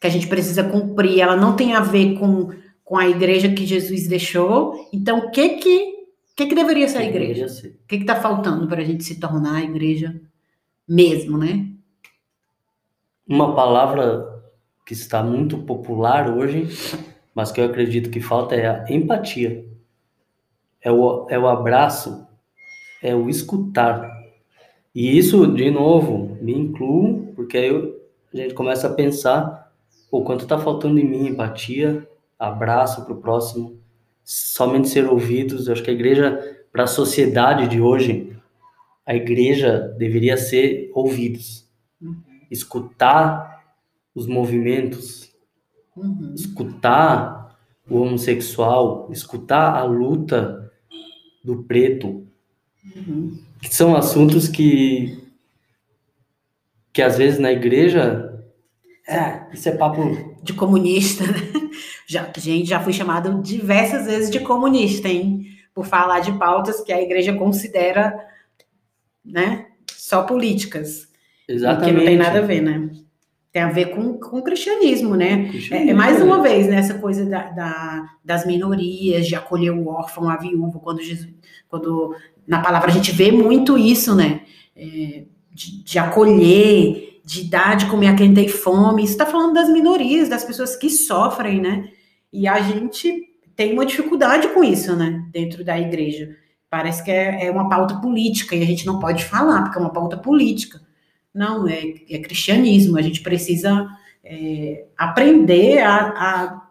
Que a gente precisa cumprir, ela não tem a ver com, com a igreja que Jesus deixou. Então, o que que o que, que deveria ser a igreja? O que está faltando para a gente se tornar a igreja mesmo, né? Uma palavra que está muito popular hoje, mas que eu acredito que falta é a empatia. É o, é o abraço, é o escutar. E isso, de novo, me incluo, porque aí eu, a gente começa a pensar o quanto está faltando em mim empatia, abraço para o próximo, somente ser ouvidos. Eu acho que a igreja, para a sociedade de hoje, a igreja deveria ser ouvidos, uhum. escutar os movimentos, uhum. escutar o homossexual, escutar a luta do preto, uhum. que são assuntos que que às vezes na igreja é, isso é papo de comunista, né? Já, gente, já fui chamado diversas vezes de comunista, hein? Por falar de pautas que a igreja considera, né? Só políticas. Exatamente. Que não tem nada a ver, né? Tem a ver com, com o cristianismo, né? Cristianismo, é, é, mais uma vez, né? Essa coisa da, da, das minorias, de acolher o órfão, a viúva, quando Jesus, quando na palavra a gente vê muito isso, né? É, de, de acolher, de dar de comer a quem tem fome. Isso está falando das minorias, das pessoas que sofrem, né? E a gente tem uma dificuldade com isso, né? Dentro da igreja. Parece que é, é uma pauta política e a gente não pode falar, porque é uma pauta política. Não, é, é cristianismo. A gente precisa é, aprender a, a,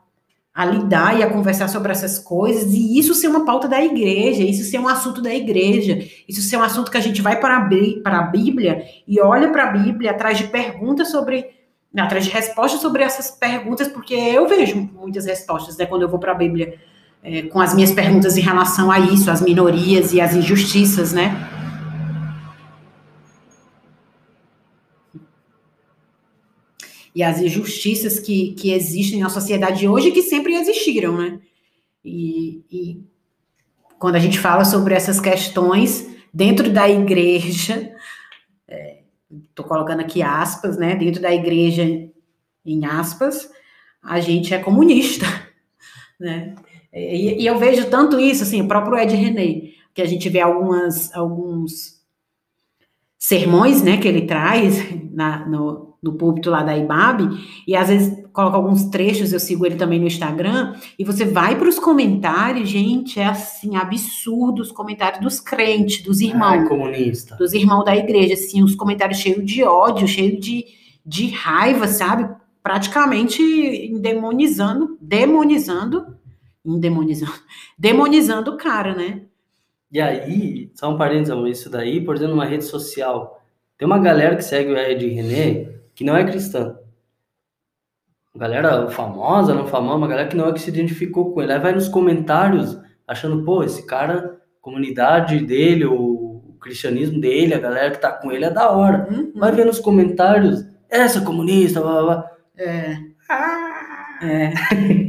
a, lidar e a conversar sobre essas coisas, e isso ser uma pauta da igreja, isso ser um assunto da igreja, isso ser um assunto que a gente vai para a, Bíblia e olha para a Bíblia atrás de perguntas sobre. atrás de respostas sobre essas perguntas, porque eu vejo muitas respostas, né, quando eu vou para a Bíblia. É, com as minhas perguntas em relação a isso, as minorias e as injustiças, né? E as injustiças que, que existem na sociedade hoje que sempre existiram, né? E, e quando a gente fala sobre essas questões dentro da igreja, estou é, colocando aqui aspas, né? Dentro da igreja, em aspas, a gente é comunista, né? E, e eu vejo tanto isso, assim, o próprio Ed René, que a gente vê algumas, alguns sermões, né, que ele traz na, no, no púlpito lá da IBAB, e às vezes coloca alguns trechos, eu sigo ele também no Instagram, e você vai para os comentários, gente, é assim, absurdo os comentários dos crentes, dos irmãos. comunista. Dos irmãos da igreja, assim, os comentários cheios de ódio, cheios de, de raiva, sabe? Praticamente endemonizando, demonizando, endemonizando, demonizando o cara, né? E aí, só um parênteses, isso daí, por exemplo, numa rede social, tem uma galera que segue o Ed René, que não é cristã. Galera famosa, não famosa, uma galera que não é que se identificou com ele. Aí vai nos comentários achando, pô, esse cara, comunidade dele, o, cristianismo dele, a galera que tá com ele é da hora. Uhum. Vai ver nos comentários, essa comunista, blá blá blá. É. Ah. É.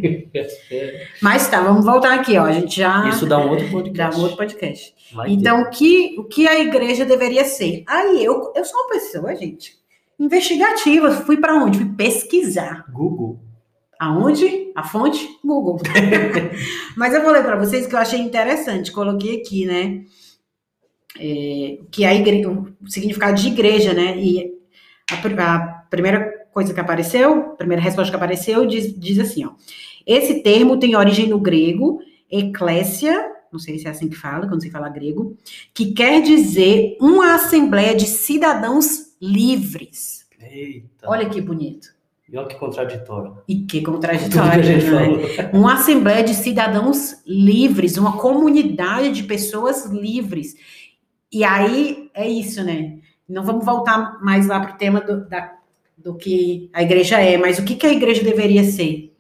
Mas tá, vamos voltar aqui, ó. A gente já. Isso dá um outro podcast. Dá um outro podcast. Vai então, o que, o que a igreja deveria ser? Aí, eu, eu sou uma pessoa, gente, investigativa. Fui para onde? Fui pesquisar. Google. Aonde? A fonte? Google. Mas eu vou ler para vocês que eu achei interessante. Coloquei aqui, né? É, que a igreja, o significado de igreja, né? E a, a, primeira coisa que apareceu, a primeira resposta que apareceu diz, diz assim, ó. Esse termo tem origem no grego, eclésia, não sei se é assim que fala, quando se fala grego, que quer dizer uma assembleia de cidadãos livres. Eita. Olha que bonito. E olha que contraditório. E que contraditório, né? Uma assembleia de cidadãos livres, uma comunidade de pessoas livres. E aí é isso, né? Não vamos voltar mais lá para o tema do, da, do que a igreja é, mas o que, que a igreja deveria ser?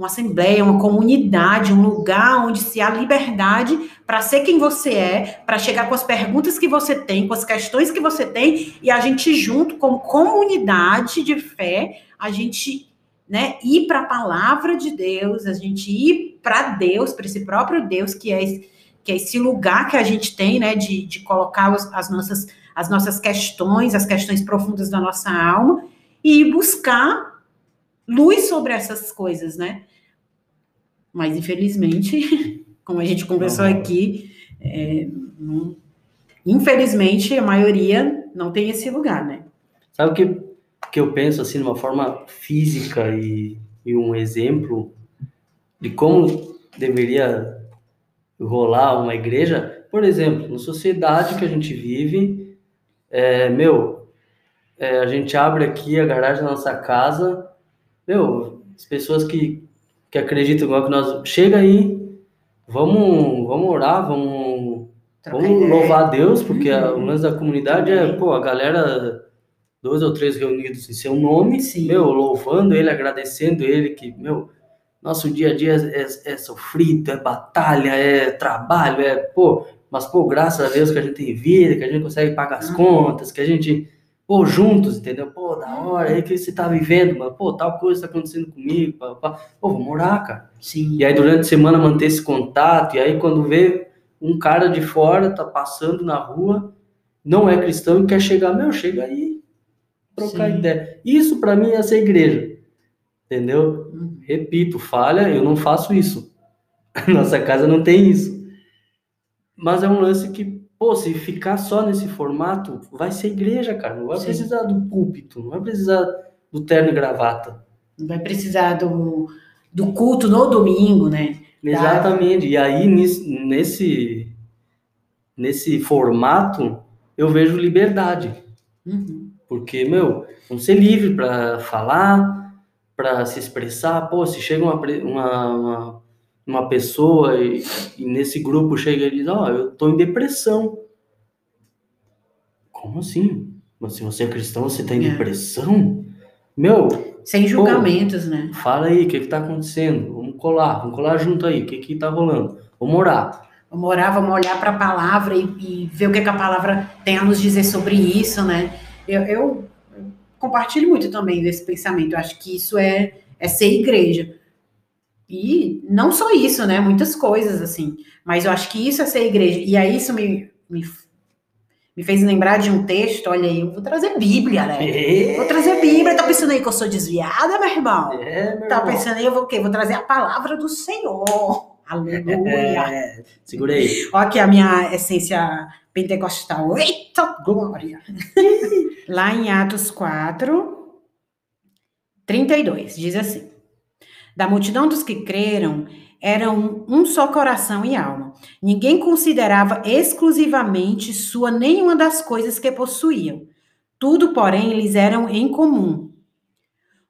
Uma assembleia, uma comunidade, um lugar onde se há liberdade para ser quem você é, para chegar com as perguntas que você tem, com as questões que você tem, e a gente junto, como comunidade de fé, a gente né, ir para a palavra de Deus, a gente ir para Deus, para esse próprio Deus, que é, que é esse lugar que a gente tem, né, de, de colocar as, as, nossas, as nossas questões, as questões profundas da nossa alma, e buscar luz sobre essas coisas, né? Mas, infelizmente, como a gente conversou não, aqui, é, não, infelizmente, a maioria não tem esse lugar, né? Sabe o que, que eu penso, assim, de uma forma física e, e um exemplo de como deveria rolar uma igreja? Por exemplo, na sociedade que a gente vive, é, meu, é, a gente abre aqui a garagem da nossa casa, meu, as pessoas que que acreditam igual que nós. Chega aí, vamos, vamos orar, vamos, vamos louvar a Deus, porque a, o lance da comunidade é, pô, a galera, dois ou três reunidos em seu nome, Sim. meu, louvando ele, agradecendo ele, que, meu, nosso dia a dia é, é, é sofrido, é batalha, é trabalho, é, pô, mas, pô, graças a Deus que a gente tem vida, que a gente consegue pagar as contas, que a gente pô, juntos, entendeu? Pô, da hora, aí que você tá vivendo, mano, pô, tal coisa tá acontecendo comigo, pá, pá. pô, vamos orar, cara. Sim. E aí durante a semana manter esse contato, e aí quando vê um cara de fora, tá passando na rua, não é cristão e quer chegar, meu, chega aí, trocar Sim. ideia. Isso para mim é essa igreja, entendeu? Uhum. Repito, falha, eu não faço isso. Nossa casa não tem isso. Mas é um lance que Pô, se ficar só nesse formato, vai ser igreja, cara. Não vai Sim. precisar do púlpito, não vai precisar do terno e gravata. Não vai precisar do, do culto no domingo, né? Exatamente. E aí, nesse, nesse formato, eu vejo liberdade. Uhum. Porque, meu, vamos ser livre para falar, para se expressar. Pô, se chega uma, uma, uma, uma pessoa e, e, nesse grupo chega e diz: Ó, oh, eu tô em depressão. Como assim? Mas se você é cristão, você tá em é. depressão? Meu. Sem julgamentos, pô, né? Fala aí, o que que tá acontecendo? Vamos colar, vamos colar junto aí, o que que tá rolando? Vamos orar. Vamos orar, vamos olhar para a palavra e, e, ver o que, que, a palavra tem a nos dizer sobre isso, né? Eu, eu, compartilho muito também desse pensamento. Eu acho que isso é, é ser igreja. E não só isso, né? Muitas coisas, assim. Mas eu acho que isso é ser igreja. E aí isso me, me, me fez lembrar de um texto. Olha aí, eu vou trazer Bíblia, né? É. Vou trazer Bíblia. Tá pensando aí que eu sou desviada, meu irmão? É, meu tá pensando aí, eu vou o quê? Vou trazer a palavra do Senhor. Aleluia. É, segura aí. Olha aqui a minha essência pentecostal. Eita glória! Lá em Atos 4, 32, diz assim: Da multidão dos que creram, eram um só coração e alma. Ninguém considerava exclusivamente sua nenhuma das coisas que possuíam. Tudo, porém, lhes eram em comum.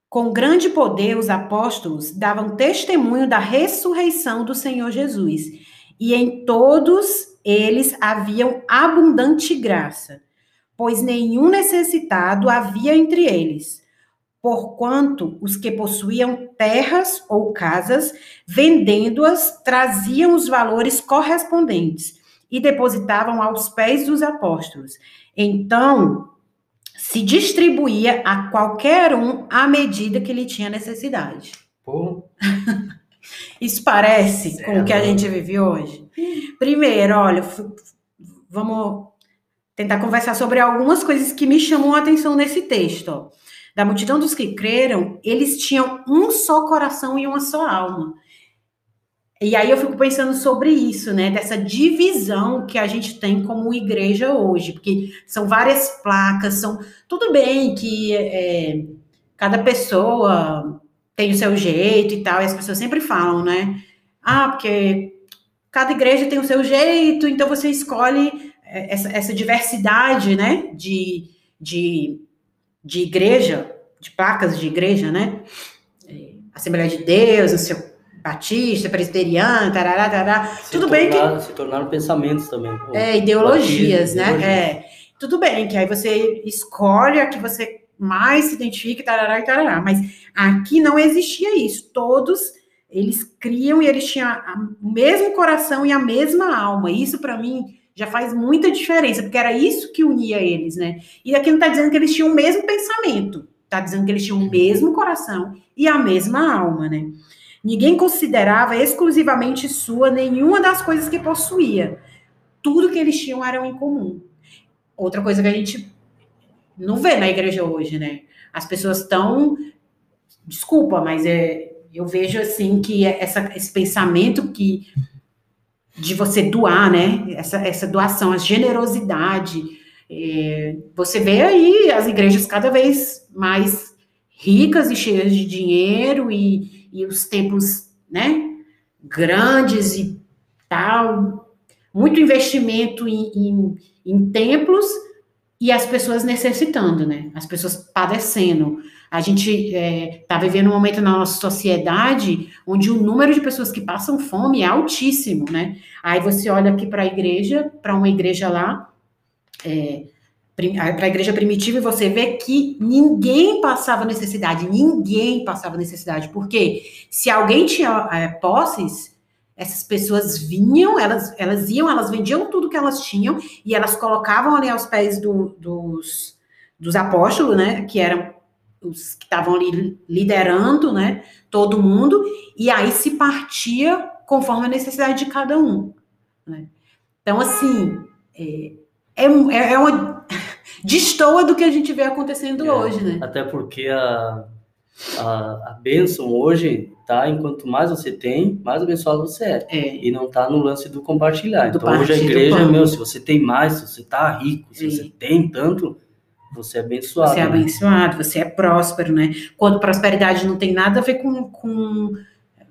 Com grande poder, os apóstolos davam testemunho da ressurreição do Senhor Jesus, e em todos eles haviam abundante graça, pois nenhum necessitado havia entre eles. Porquanto os que possuíam terras ou casas, vendendo-as, traziam os valores correspondentes e depositavam aos pés dos apóstolos. Então, se distribuía a qualquer um à medida que ele tinha necessidade. Pô. Isso parece com o que a gente vive hoje? Primeiro, olha, vamos tentar conversar sobre algumas coisas que me chamam a atenção nesse texto. Da multidão dos que creram, eles tinham um só coração e uma só alma. E aí eu fico pensando sobre isso, né? Dessa divisão que a gente tem como igreja hoje, porque são várias placas, são tudo bem que é, cada pessoa tem o seu jeito e tal, e as pessoas sempre falam, né? Ah, porque cada igreja tem o seu jeito, então você escolhe é, essa, essa diversidade, né? De, de, de igreja, de placas de igreja, né? É, Assembleia de Deus, o seu batista, presbiteriano, tarará, tarará. Se Tudo tornar, bem que. Se tornaram pensamentos também. É, ideologias, né? Ideologias. É. Tudo bem que aí você escolhe a que você mais se identifica, tarará e tarará. Mas aqui não existia isso. Todos eles criam e eles tinham o mesmo coração e a mesma alma. Isso para mim já faz muita diferença, porque era isso que unia eles, né? E aqui não está dizendo que eles tinham o mesmo pensamento, está dizendo que eles tinham o mesmo coração e a mesma alma, né? Ninguém considerava exclusivamente sua nenhuma das coisas que possuía. Tudo que eles tinham era em comum. Outra coisa que a gente não vê na igreja hoje, né? As pessoas estão. Desculpa, mas é, eu vejo assim que essa, esse pensamento que de você doar, né? Essa, essa doação, a generosidade. É, você vê aí as igrejas cada vez mais ricas e cheias de dinheiro e, e os templos, né, grandes e tal, muito investimento em, em, em templos e as pessoas necessitando, né, as pessoas padecendo. A gente está é, tá vivendo um momento na nossa sociedade onde o número de pessoas que passam fome é altíssimo, né? Aí você olha aqui para a igreja, para uma igreja lá, é, para a igreja primitiva e você vê que ninguém passava necessidade, ninguém passava necessidade, porque se alguém tinha é, posses, essas pessoas vinham, elas, elas iam, elas vendiam tudo que elas tinham e elas colocavam ali aos pés do, dos, dos apóstolos, né, que eram os que estavam ali liderando, né, todo mundo, e aí se partia conforme a necessidade de cada um, né. Então, assim, é, é, é uma destoa do que a gente vê acontecendo é, hoje, né? Até porque a, a, a bênção hoje tá enquanto mais você tem, mais abençoado você é. é. E não tá no lance do compartilhar. Do então hoje a igreja, meu, se você tem mais, se você tá rico, se é. você tem tanto, você é abençoado. Você é né? abençoado, você é próspero, né? Quando prosperidade não tem nada a ver com, com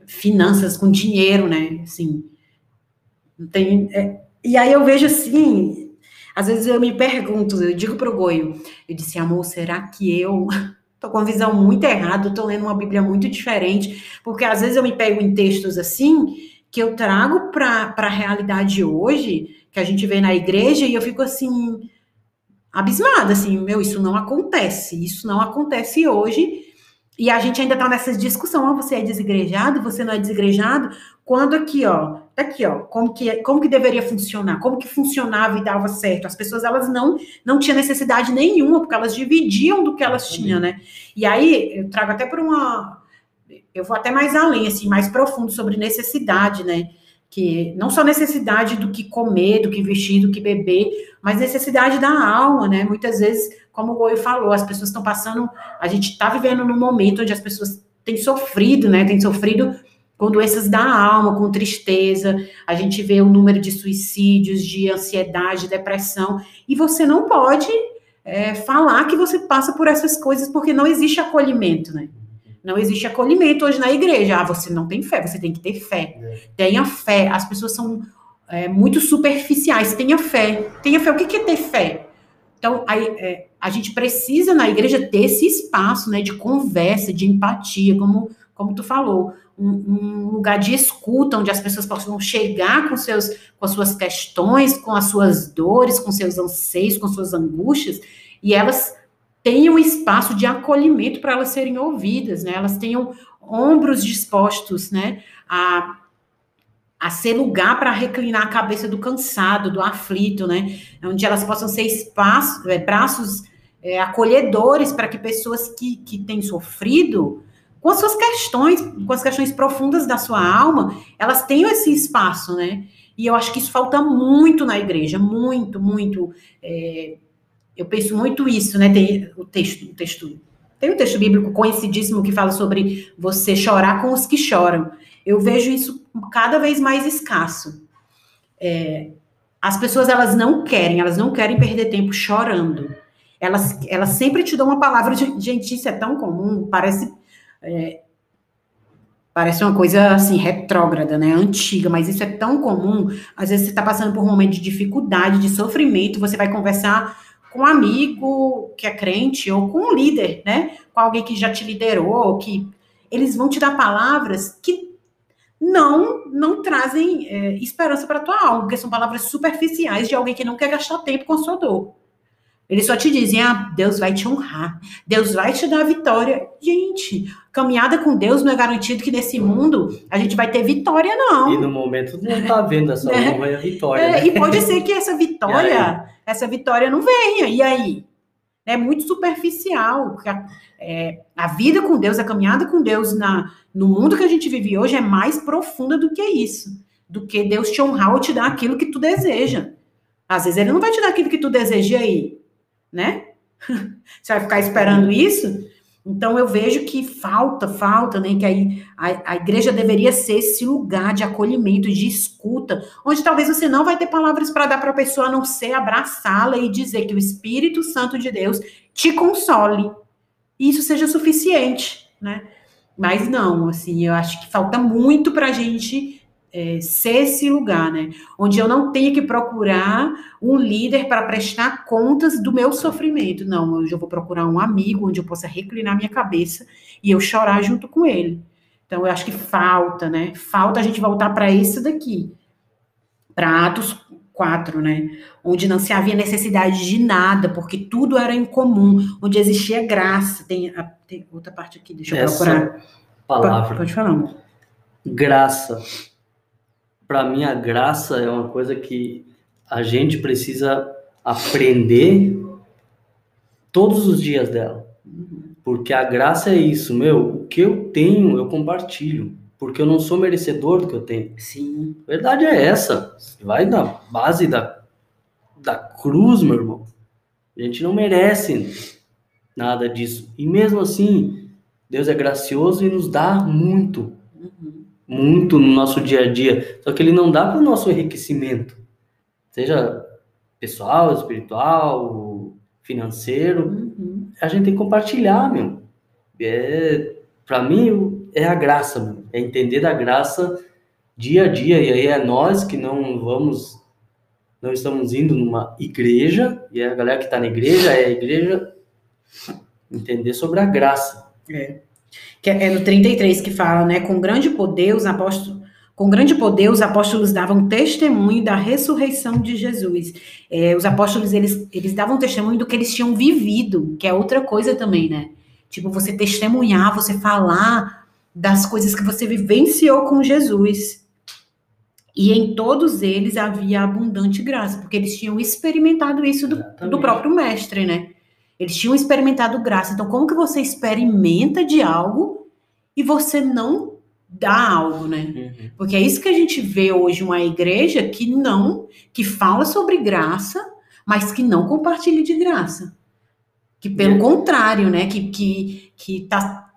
finanças, com dinheiro, né? Assim, não tem. É, e aí eu vejo assim, às vezes eu me pergunto, eu digo pro Goio, eu disse, amor, será que eu Tô com uma visão muito errada, tô lendo uma Bíblia muito diferente, porque às vezes eu me pego em textos assim que eu trago para a realidade hoje, que a gente vê na igreja, e eu fico assim, abismada, assim, meu, isso não acontece, isso não acontece hoje. E a gente ainda tá nessa discussão, ah, você é desigrejado, você não é desigrejado, quando aqui, ó, tá aqui, ó, como que, como que deveria funcionar, como que funcionava e dava certo. As pessoas, elas não, não tinham necessidade nenhuma, porque elas dividiam do que elas tinham, né? E aí, eu trago até por uma, eu vou até mais além, assim, mais profundo sobre necessidade, né? Que não só necessidade do que comer, do que vestir, do que beber, mas necessidade da alma, né? Muitas vezes, como o Goi falou, as pessoas estão passando, a gente está vivendo num momento onde as pessoas têm sofrido, né? Têm sofrido com doenças da alma, com tristeza, a gente vê o número de suicídios, de ansiedade, depressão, e você não pode é, falar que você passa por essas coisas porque não existe acolhimento, né? Não existe acolhimento hoje na igreja. Ah, você não tem fé, você tem que ter fé. É. Tenha fé. As pessoas são é, muito superficiais. Tenha fé. Tenha fé. O que é ter fé? Então, aí, é, a gente precisa na igreja ter esse espaço né, de conversa, de empatia, como, como tu falou. Um, um lugar de escuta, onde as pessoas possam chegar com, seus, com as suas questões, com as suas dores, com seus anseios, com suas angústias, e elas tenham espaço de acolhimento para elas serem ouvidas, né? Elas tenham ombros dispostos, né? A, a ser lugar para reclinar a cabeça do cansado, do aflito, né? Onde elas possam ser espaço, é, braços é, acolhedores para que pessoas que, que têm sofrido com as suas questões, com as questões profundas da sua alma, elas tenham esse espaço, né? E eu acho que isso falta muito na igreja, muito, muito. É, eu penso muito isso, né? Tem o texto, o texto, tem um texto bíblico conhecidíssimo que fala sobre você chorar com os que choram. Eu vejo isso cada vez mais escasso. É, as pessoas elas não querem, elas não querem perder tempo chorando. Elas, elas sempre te dão uma palavra de gente, isso é tão comum, parece é, parece uma coisa assim retrógrada, né, antiga, mas isso é tão comum. Às vezes você está passando por um momento de dificuldade, de sofrimento, você vai conversar com um amigo que é crente ou com um líder, né? Com alguém que já te liderou, que eles vão te dar palavras que não não trazem é, esperança para tua alma, porque são palavras superficiais de alguém que não quer gastar tempo com a sua dor. Eles só te dizem, ah, Deus vai te honrar, Deus vai te dar vitória. Gente, caminhada com Deus não é garantido que nesse mundo a gente vai ter vitória, não. E no momento não tá vendo essa é. a vitória. É, né? E pode ser que essa vitória, essa vitória não venha. E aí? É muito superficial. A, é, a vida com Deus, a caminhada com Deus na, no mundo que a gente vive hoje é mais profunda do que isso. Do que Deus te honrar ou te dar aquilo que tu deseja. Às vezes ele não vai te dar aquilo que tu deseja aí né? Você vai ficar esperando isso? Então eu vejo que falta, falta, né? Que aí a, a, igreja deveria ser esse lugar de acolhimento, de escuta, onde talvez você não vai ter palavras para dar para a pessoa a não ser abraçá-la e dizer que o Espírito Santo de Deus te console. E isso seja suficiente, né? Mas não, assim, eu acho que falta muito para a gente é, ser esse lugar, né? Onde eu não tenho que procurar um líder para prestar contas do meu sofrimento. Não, hoje eu vou procurar um amigo onde eu possa reclinar minha cabeça e eu chorar junto com ele. Então, eu acho que falta, né? Falta a gente voltar para isso daqui, para Atos 4, né? Onde não se havia necessidade de nada, porque tudo era em comum, onde existia graça. Tem, a, tem outra parte aqui, deixa eu Essa procurar. Palavra. Pode, pode falar. Graça para mim a graça é uma coisa que a gente precisa aprender todos os dias dela. Porque a graça é isso, meu, o que eu tenho, eu compartilho. Porque eu não sou merecedor do que eu tenho. Sim. A verdade é essa. Vai na base da, da cruz, meu irmão. A gente não merece nada disso. E mesmo assim, Deus é gracioso e nos dá muito. Uhum muito no nosso dia a dia, só que ele não dá para o nosso enriquecimento, seja pessoal, espiritual, financeiro, uhum. a gente tem que compartilhar, meu. É, para mim é a graça, meu. é entender da graça dia a dia e aí é nós que não vamos, não estamos indo numa igreja e a galera que está na igreja é a igreja entender sobre a graça. É. Que é no 33 que fala, né? Com grande poder, os apóstolos. Com grande poder, os apóstolos davam testemunho da ressurreição de Jesus. É, os apóstolos, eles, eles davam testemunho do que eles tinham vivido, que é outra coisa também, né? Tipo, você testemunhar, você falar das coisas que você vivenciou com Jesus. E em todos eles havia abundante graça, porque eles tinham experimentado isso do, do próprio mestre, né? Eles tinham experimentado graça. Então, como que você experimenta de algo e você não dá algo, né? Uhum. Porque é isso que a gente vê hoje uma igreja que não, que fala sobre graça, mas que não compartilha de graça. Que pelo uhum. contrário, né? Que, que, que tá,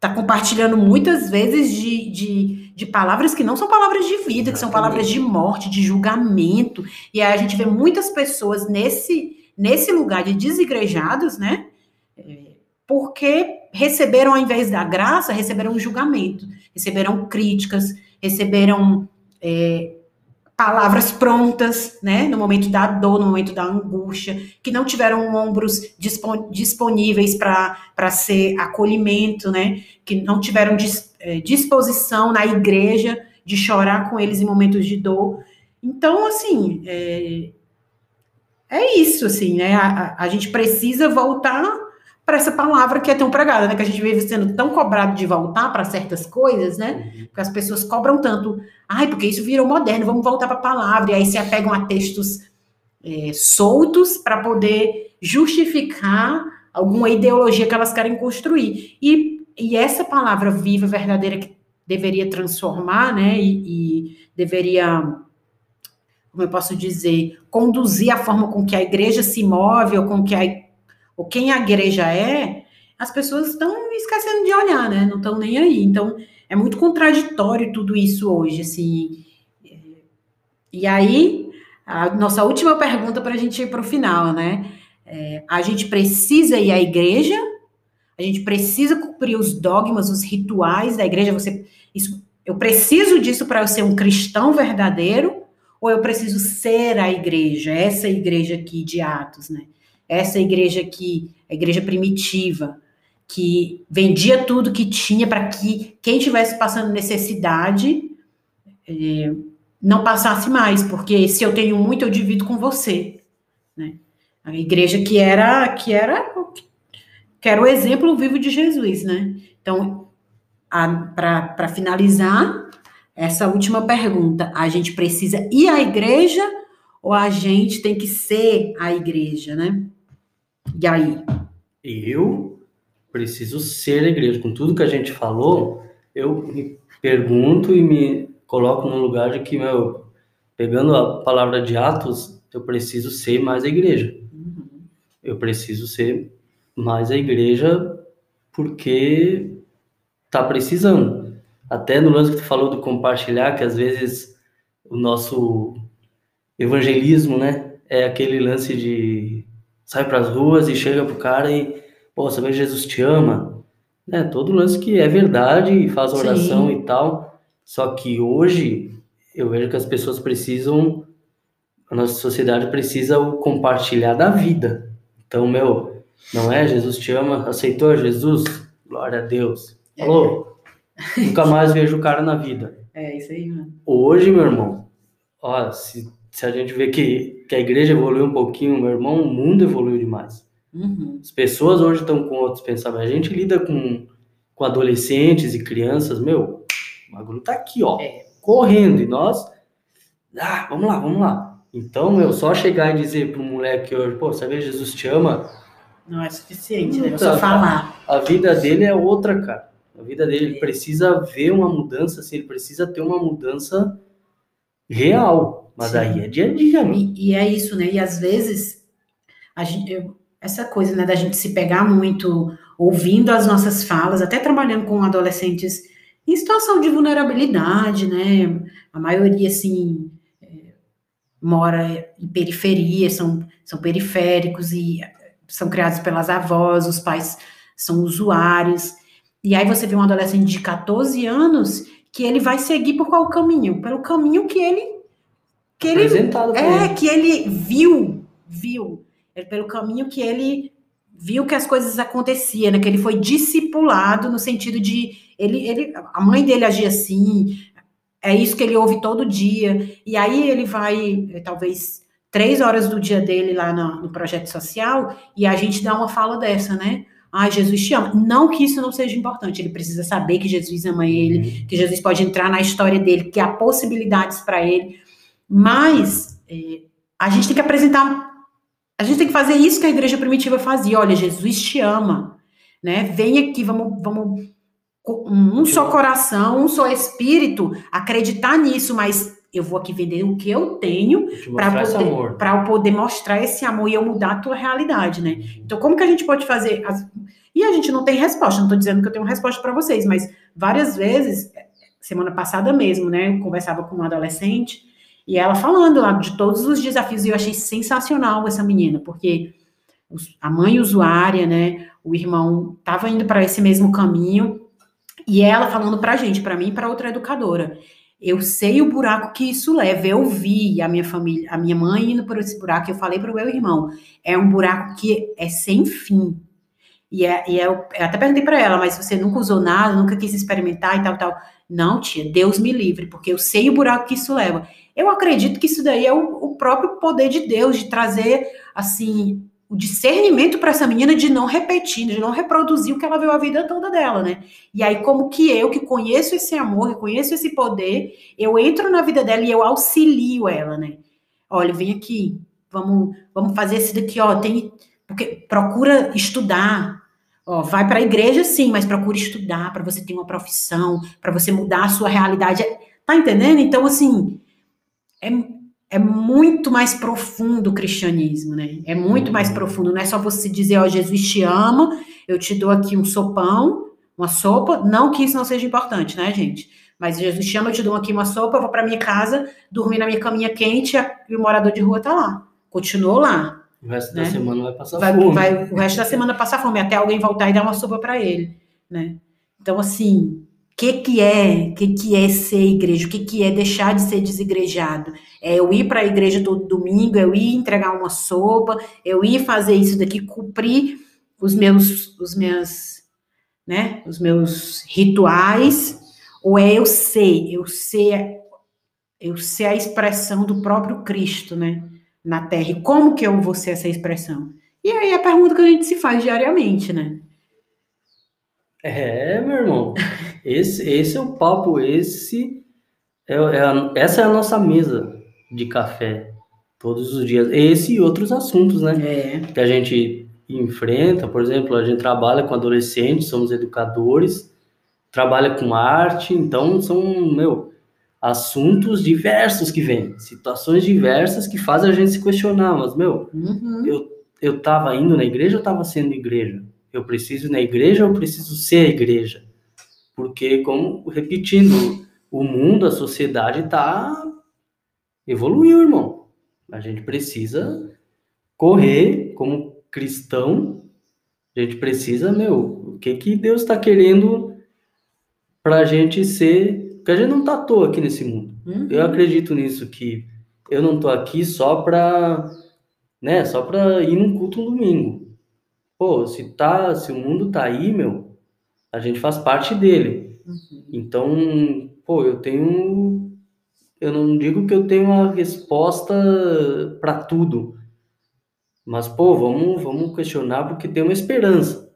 tá compartilhando muitas vezes de, de, de palavras que não são palavras de vida, que são palavras de morte, de julgamento. E aí a gente vê muitas pessoas nesse nesse lugar de desigrejados, né? É, porque receberam, ao invés da graça, receberam um julgamento, receberam críticas, receberam é, palavras prontas, né? No momento da dor, no momento da angústia, que não tiveram ombros disponíveis para ser acolhimento, né? Que não tiveram é, disposição na igreja de chorar com eles em momentos de dor. Então, assim, é, é isso, assim, né? A, a, gente precisa voltar para essa palavra que é tão pregada, né? Que a gente vive sendo tão cobrado de voltar para certas coisas, né? Uhum. Porque as pessoas cobram tanto. Ai, porque isso virou moderno, vamos voltar para a palavra. E aí se apegam a textos é, soltos para poder justificar alguma ideologia que elas querem construir. E, e essa palavra viva, verdadeira, que deveria transformar, né? e, e deveria como eu posso dizer, conduzir a forma com que a igreja se move, ou com que a, ou quem a igreja é, as pessoas estão esquecendo de olhar, né? Não estão nem aí. Então, é muito contraditório tudo isso hoje, assim. E aí, a nossa última pergunta para a gente ir para o final, né? É, a gente precisa ir à igreja, a gente precisa cumprir os dogmas, os rituais da igreja. Você, isso, eu preciso disso para eu ser um cristão verdadeiro, ou eu preciso ser a igreja, essa igreja aqui de Atos, né? Essa igreja aqui, a igreja primitiva, que vendia tudo que tinha para que quem estivesse passando necessidade é, não passasse mais, porque se eu tenho muito, eu divido com você, né? A igreja que era que era que era o exemplo vivo de Jesus, né? Então, para finalizar, essa última pergunta, a gente precisa ir à igreja ou a gente tem que ser a igreja, né? E aí? Eu preciso ser a igreja. Com tudo que a gente falou, eu me pergunto e me coloco no lugar de que, meu, pegando a palavra de Atos, eu preciso ser mais a igreja. Uhum. Eu preciso ser mais a igreja porque tá precisando até no lance que tu falou do compartilhar, que às vezes o nosso evangelismo, né, é aquele lance de sai para as ruas e chega pro cara e, pô, sabe Jesus te ama, né? Todo lance que é verdade e faz oração Sim. e tal. Só que hoje eu vejo que as pessoas precisam, a nossa sociedade precisa o compartilhar da vida. Então, meu, não é Jesus te ama, aceitou Jesus? Glória a Deus. Falou, Nunca mais vejo o cara na vida. É, isso aí, mano. Hoje, meu irmão, ó, se, se a gente vê que, que a igreja evoluiu um pouquinho, meu irmão, o mundo evoluiu demais. Uhum. As pessoas hoje estão com outros pensamentos. A gente lida com, com adolescentes e crianças, meu, o bagulho tá aqui, ó, é. correndo. E nós, ah, vamos lá, vamos lá. Então, meu, só chegar e dizer um moleque hoje, pô, sabe, Jesus te ama. Não é suficiente, né? Só falar. A vida dele é outra, cara. A vida dele ele precisa ver uma mudança, assim, ele precisa ter uma mudança real. Mas Sim. aí é dia a dia. Né? E, e, é isso, né? E às vezes a gente, eu, essa coisa, né, da gente se pegar muito ouvindo as nossas falas, até trabalhando com adolescentes em situação de vulnerabilidade, né? A maioria, assim, é, mora em periferia, são, são periféricos e são criados pelas avós, os pais são usuários. E aí você vê um adolescente de 14 anos que ele vai seguir por qual caminho? Pelo caminho que ele que ele é, ele. que ele viu, viu, é pelo caminho que ele viu que as coisas aconteciam, né? Que ele foi discipulado no sentido de ele, ele, a mãe dele agia assim, é isso que ele ouve todo dia. E aí ele vai, eh, talvez, três horas do dia dele lá no, no projeto social, e a gente dá uma fala dessa, né? Ah, Jesus te ama. Não que isso não seja importante, ele precisa saber que Jesus ama ele, uhum. que Jesus pode entrar na história dele, que há possibilidades para ele. Mas é, a gente tem que apresentar, a gente tem que fazer isso que a igreja primitiva fazia. Olha, Jesus te ama, né? Vem aqui, vamos, vamos um só coração, um só espírito, acreditar nisso, mas eu vou aqui vender o que eu tenho para poder, eu poder mostrar esse amor e eu mudar a tua realidade, né? Então, como que a gente pode fazer? As... E a gente não tem resposta, não estou dizendo que eu tenho resposta para vocês, mas várias vezes, semana passada mesmo, né, eu conversava com uma adolescente e ela falando lá de todos os desafios, e eu achei sensacional essa menina, porque a mãe usuária, né, o irmão estava indo para esse mesmo caminho, e ela falando para a gente, para mim e para outra educadora, eu sei o buraco que isso leva. Eu vi a minha família, a minha mãe indo por esse buraco. Eu falei para o meu irmão, é um buraco que é sem fim. E, é, e é, eu até perguntei para ela, mas você nunca usou nada, nunca quis experimentar e tal, tal. Não, tia, Deus me livre, porque eu sei o buraco que isso leva. Eu acredito que isso daí é o, o próprio poder de Deus de trazer, assim, o discernimento para essa menina de não repetir, de não reproduzir o que ela viu a vida toda dela, né? E aí, como que eu, que conheço esse amor, que conheço esse poder, eu entro na vida dela e eu auxilio ela, né? Olha, vem aqui, vamos, vamos fazer esse daqui, ó, tem, porque procura estudar, ó, vai para a igreja sim, mas procura estudar para você ter uma profissão, para você mudar a sua realidade, tá entendendo? Então, assim, é é muito mais profundo o cristianismo, né? É muito mais uhum. profundo. Não é só você dizer, ó, oh, Jesus te ama, eu te dou aqui um sopão, uma sopa. Não que isso não seja importante, né, gente? Mas Jesus te ama, eu te dou aqui uma sopa, eu vou para minha casa, dormir na minha caminha quente e o morador de rua tá lá. Continuou lá. O resto né? da semana vai passar vai, fome. Vai, o resto da semana passar fome, até alguém voltar e dar uma sopa para ele, né? Então, assim, que que é, que que é ser igreja, o que que é deixar de ser desigrejado? É eu ir para a igreja todo domingo, eu ir entregar uma sopa, eu ir fazer isso daqui, cumprir os meus, os meus, né, os meus rituais, ou é eu ser, eu ser, eu ser a expressão do próprio Cristo, né, na Terra. E como que eu vou ser essa expressão? E aí é a pergunta que a gente se faz diariamente, né? É, meu irmão. Esse, esse é o papo, esse é, é a, essa é a nossa mesa de café todos os dias. Esse e outros assuntos, né? É. Que a gente enfrenta, por exemplo, a gente trabalha com adolescentes, somos educadores, trabalha com arte, então são, meu, assuntos diversos que vêm, situações diversas que fazem a gente se questionar, mas, meu, uhum. eu, eu tava indo na igreja ou tava sendo igreja? Eu preciso ir na igreja ou eu preciso ser a igreja? Porque, como repetindo, o mundo, a sociedade está evoluiu, irmão. A gente precisa correr como cristão. A gente precisa, meu, o que que Deus está querendo para a gente ser? Porque a gente não está à toa aqui nesse mundo. Uhum. Eu acredito nisso que eu não tô aqui só para, né, só para ir num culto um domingo. Pô, se tá, se o mundo tá aí, meu, a gente faz parte dele. Uhum. Então, pô, eu tenho. Eu não digo que eu tenho uma resposta para tudo, mas, pô, vamos, vamos questionar porque tem uma esperança.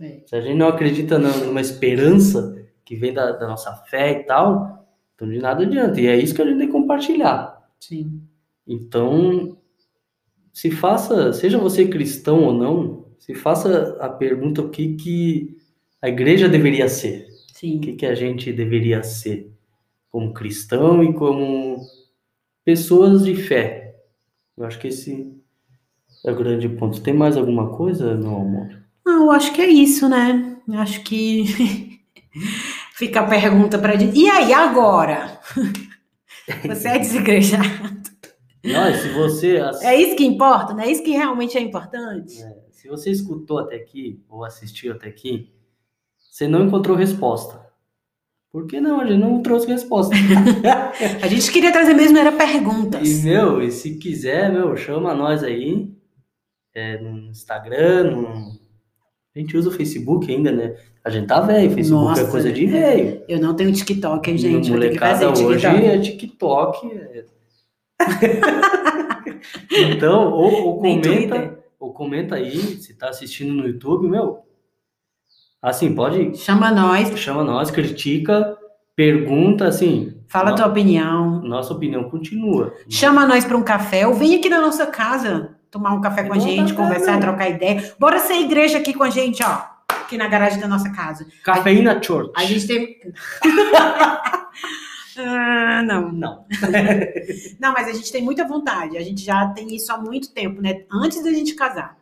É. Se a gente não acredita numa esperança que vem da, da, nossa fé e tal, então de nada adianta. E é isso que a gente tem que compartilhar. Sim. Então, se faça, seja você cristão ou não, se faça a pergunta o que que a igreja deveria ser. Sim. O que, que a gente deveria ser como cristão e como pessoas de fé. Eu acho que esse é o grande ponto. Tem mais alguma coisa, meu amor? Não, eu acho que é isso, né? Eu acho que fica a pergunta para gente. E aí, agora? Você é desigrejado? Não, se você. É isso que importa, né? É isso que realmente é importante. É, se você escutou até aqui, ou assistiu até aqui, você não encontrou resposta. Por que não? A gente não trouxe resposta. a gente queria trazer mesmo era perguntas. E, meu, e se quiser, meu, chama nós aí. é, no Instagram, no... a gente usa o Facebook ainda, né? A gente tá velho, Facebook Nossa, é coisa de velho. Eu não tenho TikTok, gente. No molecada hoje é TikTok. é- então, ou, ou comenta, ou comenta aí, se tá assistindo no YouTube, meu. Assim, pode, Chama nós, chama nós, critica, pergunta, assim. fala a no- tua opinião. Nossa opinião continua. Chama nós para um café ou vem aqui na nossa casa tomar um café com a gente, conversar, trocar ideia. Bora ser igreja aqui com a gente, ó. Aqui na garagem da nossa casa. Cafeína Church. A gente tem. ah, não. Não. Não, mas a gente tem muita vontade. A gente já tem isso há muito tempo, né? Antes da gente casar.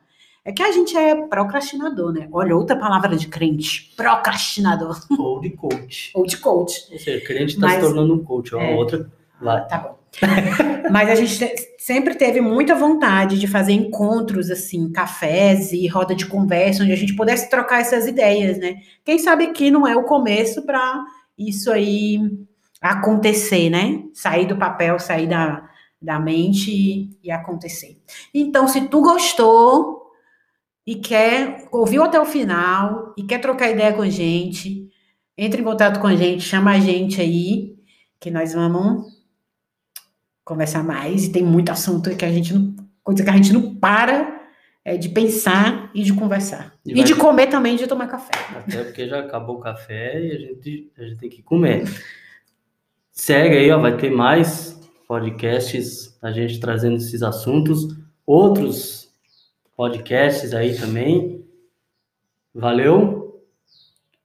É que a gente é procrastinador, né? Olha, outra palavra de crente. Procrastinador. Ou de coach. Ou de coach. Ou seja, crente tá Mas- se tornando um coach. Ó, É. outra. Lá. Tá bom. Mas a gente te- sempre teve muita vontade de fazer encontros, assim, cafés e roda de conversa, onde a gente pudesse trocar essas ideias, né? Quem sabe que não é o começo para isso aí acontecer, né? Sair do papel, sair da, da mente e, e acontecer. Então, se tu gostou e quer, ouviu até o final e quer trocar ideia com a gente, entre em contato com a gente, chama a gente aí, que nós vamos conversar mais. E tem muito assunto que a gente não. coisa que a gente não para é, de pensar e de conversar. E E, vai- de comer também, de tomar café. Até porque já acabou o café e a gente, a gente tem que comer. Segue aí, ó, vai ter mais podcasts, a gente trazendo esses assuntos, outros podcasts aí também. Valeu?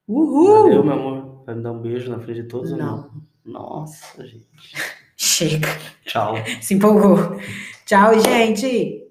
Uhul! Valeu, meu amor. Vai me dar um beijo na frente de todos? ou Não, Nossa, gente. chega. Tchau. Se empolgou. Tchau, gente!